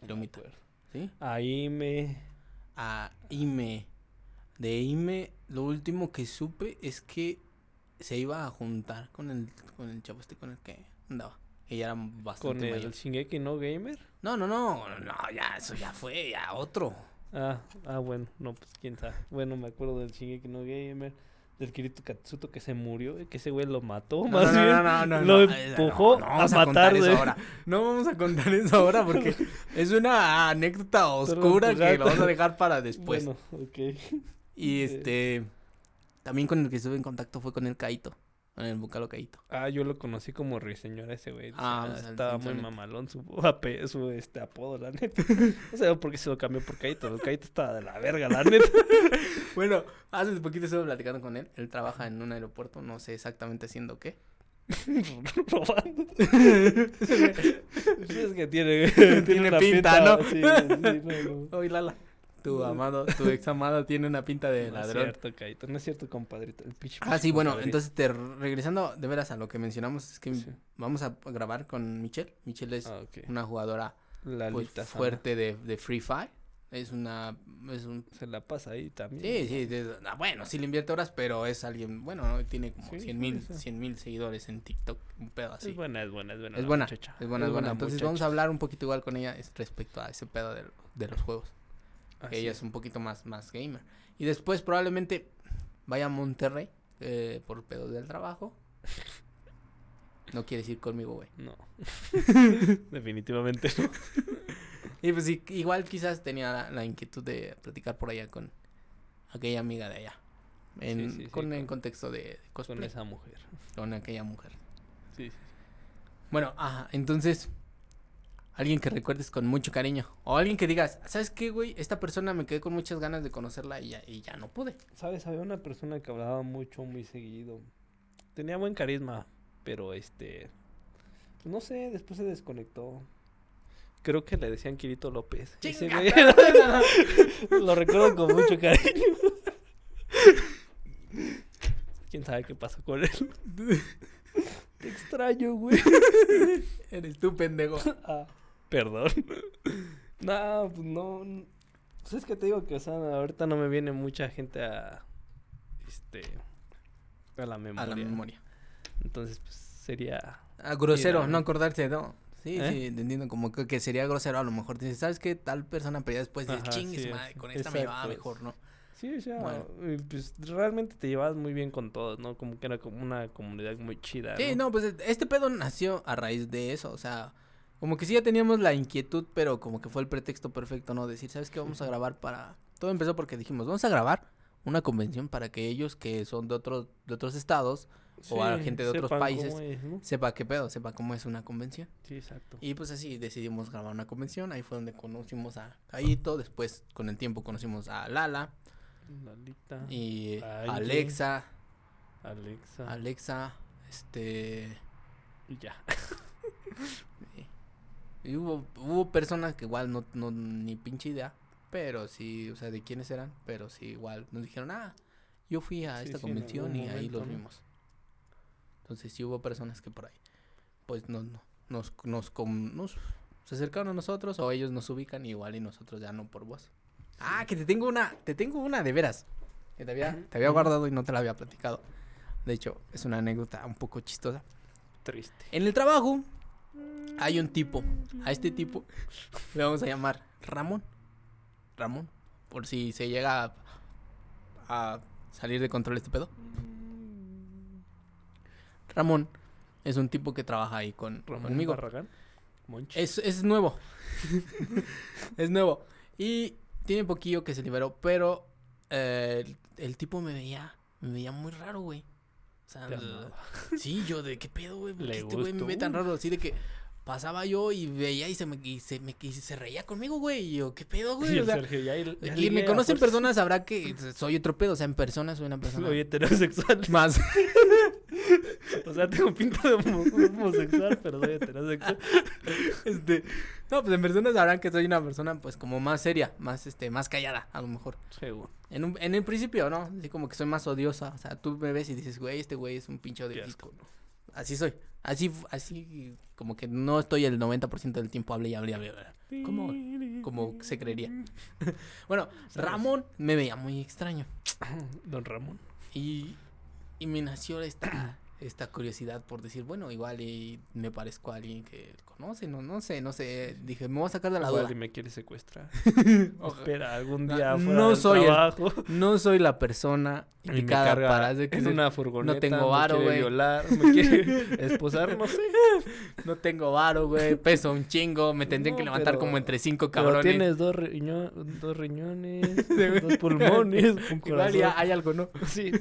me Hiromita. ¿Sí? Aime. A Ime. De Ime, lo último que supe es que se iba a juntar con el, con el chavo este con el que andaba. Ella era bastante Con el mayor. Shingeki no Gamer. No, no, no, no, ya, eso ya fue, ya otro. Ah, ah, bueno, no, pues quién sabe. Bueno, me acuerdo del Shingeki no Gamer. Del Kirito Katsuto que se murió, eh, que ese güey lo mató, No, más no, bien. no, no, lo empujó a vamos a contar matarle. eso ahora. No vamos a contar eso ahora porque es una anécdota oscura que lo vamos a dejar para después. Bueno, ok. y este también con el que estuve en contacto fue con el Caito, con el Bucalo Caito. Ah, yo lo conocí como Ruiseñor ese güey. Ah, estaba muy mamalón su, su este apodo, la neta. No sé por qué se lo cambió por Caito. El Caito estaba de la verga, la neta. Bueno, hace poquito estuve platicando con él. Él trabaja en un aeropuerto, no sé exactamente haciendo qué. Robando. Es que tiene, tiene, pinta, ¿no? Sí, sí, no, no. Oye, Lala. Tu amado, tu ex amado tiene una pinta de No es ladrón. cierto, Caito. No es cierto, compadrito. El Ah, sí, bueno, compadrito. entonces te regresando de veras a lo que mencionamos, es que Sí. vamos a grabar con Michelle. Michelle es Ah, una jugadora pues, fuerte de, de Free Fire. Es una, es un, Se la pasa ahí también. sí, sí, de- ah, bueno, sí le invierte horas, pero es alguien, bueno, ¿no? tiene como Sí, 100 mil. 100 mil seguidores en TikTok, un pedo así. Es buena, es buena, es buena. Es buena, muchacha. es buena, es buena. Entonces vamos a hablar un poquito igual con ella es respecto a ese pedo de, de los juegos. Así que ella es un poquito más, más gamer. Y después probablemente vaya a Monterrey eh, por pedos del trabajo. No quieres ir conmigo, güey. No. Definitivamente no. Y pues sí, igual quizás tenía la, la inquietud de platicar por allá con aquella amiga de allá. En, Sí, sí, sí, con, con- contexto de, de Con cosplay. esa mujer. Con aquella mujer. Sí, sí. Bueno, ajá, entonces, alguien que recuerdes con mucho cariño. O alguien que digas, ¿sabes qué, güey? Esta persona me quedé con muchas ganas de conocerla y ya, y ya no pude. ¿Sabes? Había una persona que hablaba mucho, muy seguido. Tenía buen carisma, pero este. pues no sé, después se desconectó. Creo que le decían Kirito López. Ese güey- Lo recuerdo con mucho cariño. ¿Quién sabe qué pasó con él? Te extraño, güey. Eres tú, pendejo. Ah, Perdón. no, pues no. Pues es que te digo que, o sea, ahorita no me viene mucha gente a. Este. A la memoria. A la memoria. Entonces, pues sería. Ah, grosero, no acordarse, ¿no? Sí, ¿Eh? sí, te entiendo. Como que, que sería grosero a lo mejor. Dices, ¿sabes qué? Tal persona, pero ya después dices, Ajá, chingues, sí, madre, con esta me es- mejor, ¿no? Sí, o sea, Bueno. pues realmente te llevabas muy bien con todos, ¿no? Como que era como una comunidad muy chida. Sí, no, pues este pedo nació a raíz de eso, o sea, como que sí ya teníamos la inquietud, pero como que fue el pretexto perfecto, ¿no? Decir, ¿sabes qué? Vamos a grabar para... Todo empezó porque dijimos, vamos a grabar una convención para que ellos que son de otros, de otros estados o a gente de otros países es, ¿no? sepa qué pedo, sepa cómo es una convención. Sí, exacto. Y pues así decidimos grabar una convención, ahí fue donde conocimos a Caito, después con el tiempo conocimos a Lala Lalita, y A a Angie. Alexa, Alexa. Alexa, este... y ya. Y hubo, hubo personas que igual no, no, ni pinche idea, pero sí, o sea, de quiénes eran, pero sí, igual nos dijeron, ah, yo fui a Sí, esta sí, en convención y ahí los vimos. Entonces sí hubo personas que por ahí, pues no, no, nos, nos, com- nos- se acercaron a nosotros o ellos nos ubican igual y nosotros ya no por voz. Ah, que te tengo una, te tengo una de veras, que te había, te había guardado y no te la había platicado. De hecho, es una anécdota un poco chistosa. Triste. En el trabajo hay un tipo. A este tipo le vamos a llamar Ramón. Ramón. Por si se llega a, a salir de control este pedo. Ramón es un tipo que trabaja ahí con, Ramón conmigo. Barragán. Es, es nuevo. es nuevo. Y tiene poquillo que se liberó, pero eh, el, el tipo me veía, me veía muy raro, güey. O sea, el-. Sí, yo de qué pedo, güey. ¿Por Le qué este güey me ve tan raro? Así de que pasaba yo y veía y se me, y se, me y se reía conmigo, güey. Y yo, ¿qué pedo, güey? Y O el sea, Sergio, ya, el- ya quien me ligue a conoce en fuerzas. persona sabrá que soy otro pedo. O sea, en persona soy una persona Soy heterosexual. más. O sea, tengo pinta de homo- homosexual, pero soy heterosexual. este, no, pues en persona sabrán que soy una persona, pues, como más seria, más, este, más callada, a lo mejor. Seguro. En, un, en el principio, ¿no? Así como que soy más odiosa. O sea, tú me ves y dices, güey, este güey es un pinche odiosito. Así soy. Así, así, como que no estoy el 90% del tiempo hable y hable y hable. ¿Cómo? Como se creería. Bueno. Ramón me veía muy extraño. Don Ramón. Y, y me nació esta, esta curiosidad por decir, bueno, igual y me parezco a alguien que conoce, no, no sé, no sé. Dije, me voy a sacar de la Igual duda. y me quiere secuestrar. Espera, algún No, día fuera no del soy el- trabajo. No soy la persona indicada para hacer que en una furgoneta. tengo me varo, güey. violar, me quiere esposar, no sé. No tengo varo, güey, peso un chingo, me tendrían que No, levantar pero- como entre cinco Pero cabrones. tienes dos, riño- dos riñones, dos pulmones, un Igual corazón. ya hay algo, ¿no? Sí.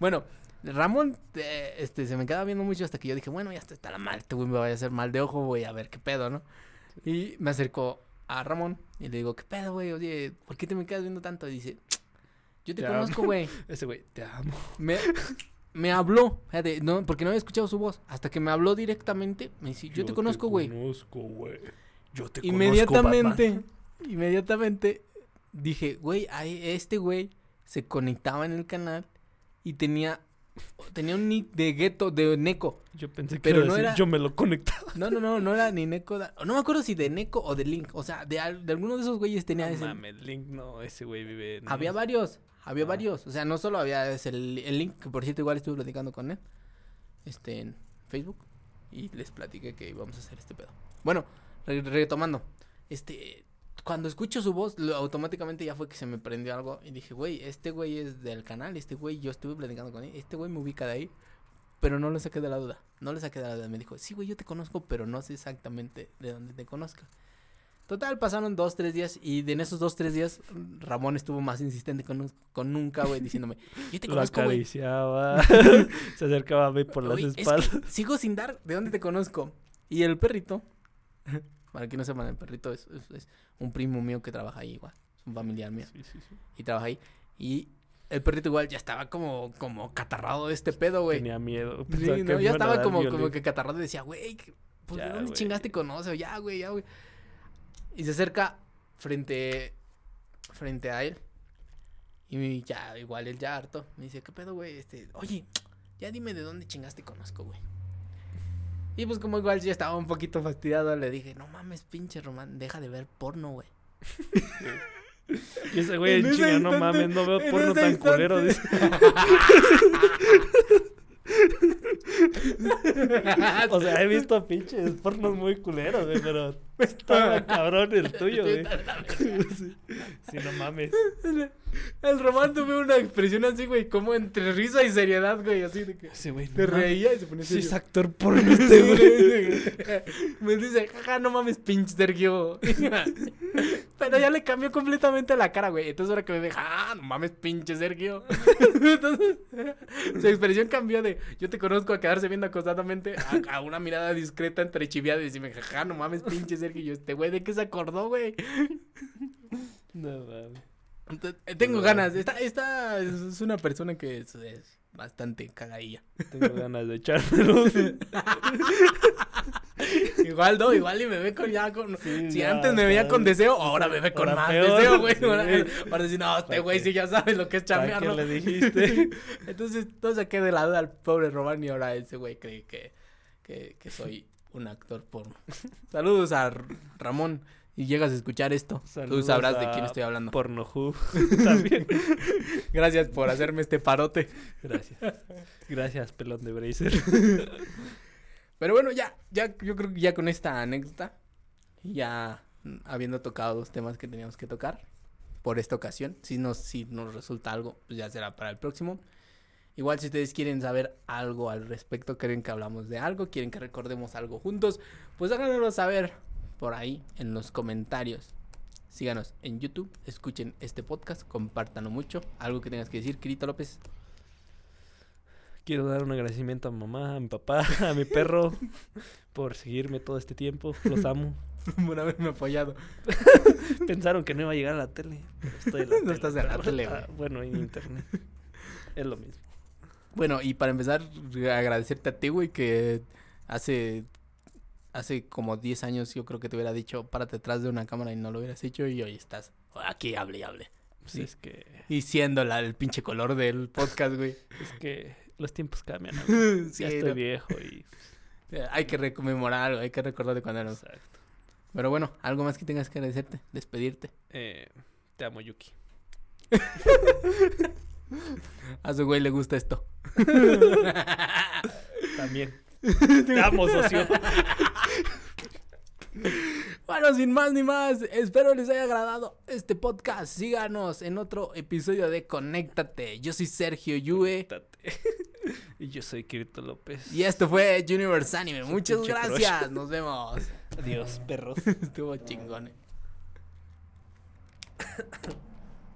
Bueno, Ramón, eh, este, se me quedaba viendo mucho hasta que yo dije, bueno, ya está, está la mal, este güey me vaya a hacer mal de ojo, voy a ver qué pedo, ¿no? Y me acercó a Ramón y le digo, ¿qué pedo, güey? Oye, ¿por qué te me quedas viendo tanto? Y dice, yo te, Te conozco, güey. Ese güey, te amo. Me, me habló, fíjate, no, porque no había escuchado su voz. Hasta que me habló directamente, me dice, yo, te conozco, güey. conozco, güey. Yo te Inmediatamente, inmediatamente dije, güey, este güey se conectaba en el canal y tenía, tenía un nick de gueto, de Neko. Yo pensé que Pero pero no no era- yo me lo conectaba. No, no, no, no era ni Neko. da- No me acuerdo si de Neko o de Link. O sea, de, al- de alguno de esos güeyes tenía No ese. mames, Link no, ese güey vive en... Había varios, había Ah. varios. O sea, no solo había ese, el, el Link, que por cierto igual estuve platicando con él. Este, en Facebook. Y les platiqué que íbamos a hacer este pedo. Bueno, re- retomando. Este, cuando escucho su voz, lo- automáticamente ya fue que se me prendió algo. Y dije, güey, este güey es del canal. Este güey, yo estuve platicando con él. Este güey me ubica de ahí. Pero no le saqué de la duda. No le saqué de la duda. Me dijo, sí, güey, yo te conozco, pero no sé exactamente de dónde te conozco. Total, pasaron dos, tres días. Y de en esos dos, tres días, Ramón estuvo más insistente con, con nunca, güey, diciéndome, yo te Lo conozco, güey. acariciaba, se acercaba a mí por las Güey, es que espaldas. sigo sin dar de dónde te conozco. Y el perrito, para que no sepan, el perrito es, es- es un primo mío que trabaja ahí igual. Es un familiar mío. Sí, sí, sí. Y trabaja ahí. Y el perrito igual ya estaba como, como catarrado de este pedo, güey. Tenía miedo. Sí, no, ya estaba como, como que catarrado y decía, güey, pues Ya, ¿de dónde güey. chingaste conoce? Ya, güey, ya, güey. Y se acerca frente, frente a él. Y ya, igual él ya harto. Me dice, ¿qué pedo, güey? Este, oye, ya dime de dónde chingaste conozco, güey. Y pues como igual ya estaba un poquito fastidiado, le dije, no mames, pinche Román, deja de ver porno, güey. Y ese güey En en chinga, no mames, no veo porno tan instante- culero. dice. O sea, he visto pinches pornos muy culeros, güey, pero estaba cabrón el tuyo, güey. Sí, sí, no mames. El Román tuvo una expresión así, güey, como entre risa y seriedad, güey, así de que Ese güey. te no reía y se ponía Sí, es actor porno este güey. Me dice, jaja, no mames, pinche Sergio. Pero ya le cambió completamente la cara, güey. Entonces ahora que me ve, ah, no mames, pinche Sergio. Entonces, su expresión cambió de yo te conozco a quedarse viendo acosadamente a, a una mirada discreta entre chiviada y decirme, jaja, no mames, pinche Sergio. Y yo, este güey, ¿de qué se acordó, güey? No mames. Eh, tengo ganas. Esta, esta es es una persona que es, es bastante cagadilla. Tengo ganas de echármelo. Igual no, igual y me ve con ya con. Sí, si ya, antes me veía con deseo, ahora me ve con más peor, deseo, güey. sí. Ahora, ahora decir, no, este ¿Para güey sí ya sabe lo que es ¿Para chambear, qué ¿no? le dijiste? Entonces, no saqué de la duda al pobre Román y ahora ese güey cree que, que, que soy un actor porno. Saludos a Ramón. Y llegas a escuchar esto, tú sabrás de quién estoy hablando. Pornohub también. Gracias por hacerme este parote. Gracias. Gracias, pelón de Bracer. Pero bueno, ya, ya, yo creo que ya con esta anécdota, ya habiendo tocado los temas que teníamos que tocar por esta ocasión, si nos, si nos resulta algo, pues ya será para el próximo. Igual si ustedes quieren saber algo al respecto, quieren que hablamos de algo, quieren que recordemos algo juntos, pues háganoslo saber por ahí en los comentarios. Síganos en YouTube, escuchen este podcast, compártanlo mucho. Algo que tengas que decir, Kirito López. Quiero dar un agradecimiento a mi mamá, a mi papá, a mi perro por seguirme todo este tiempo. Los amo. por haberme apoyado. Pensaron que no iba a llegar a la tele. pero estoy en la No tele, estás en la tele, ah. Bueno, en internet. Es lo mismo. Bueno, y para empezar, agradecerte a ti, güey, que hace hace como 10 años yo creo que te hubiera dicho, párate atrás de una cámara y no lo hubieras hecho y hoy estás aquí, hable y hable. Pues Sí. es que Y siendo la, el pinche color del podcast, güey. es que los tiempos cambian. amigo. Sí, ya estoy no, viejo y eh, hay que rememorar algo, hay que recordar de cuando éramos. exacto. Pero bueno, algo más que tengas que agradecerte, despedirte. Eh, te amo, Yuki. A su güey le gusta esto. También. te amo, socio. Bueno, sin más ni más, espero les haya agradado este podcast. Síganos en otro episodio de Conéctate. Yo soy Sergio Yue. Conéctate. y yo soy Kirito López. Y esto fue Universe Anime. Muchas crush. gracias. Nos vemos. Adiós, perros. Estuvo chingón. eh.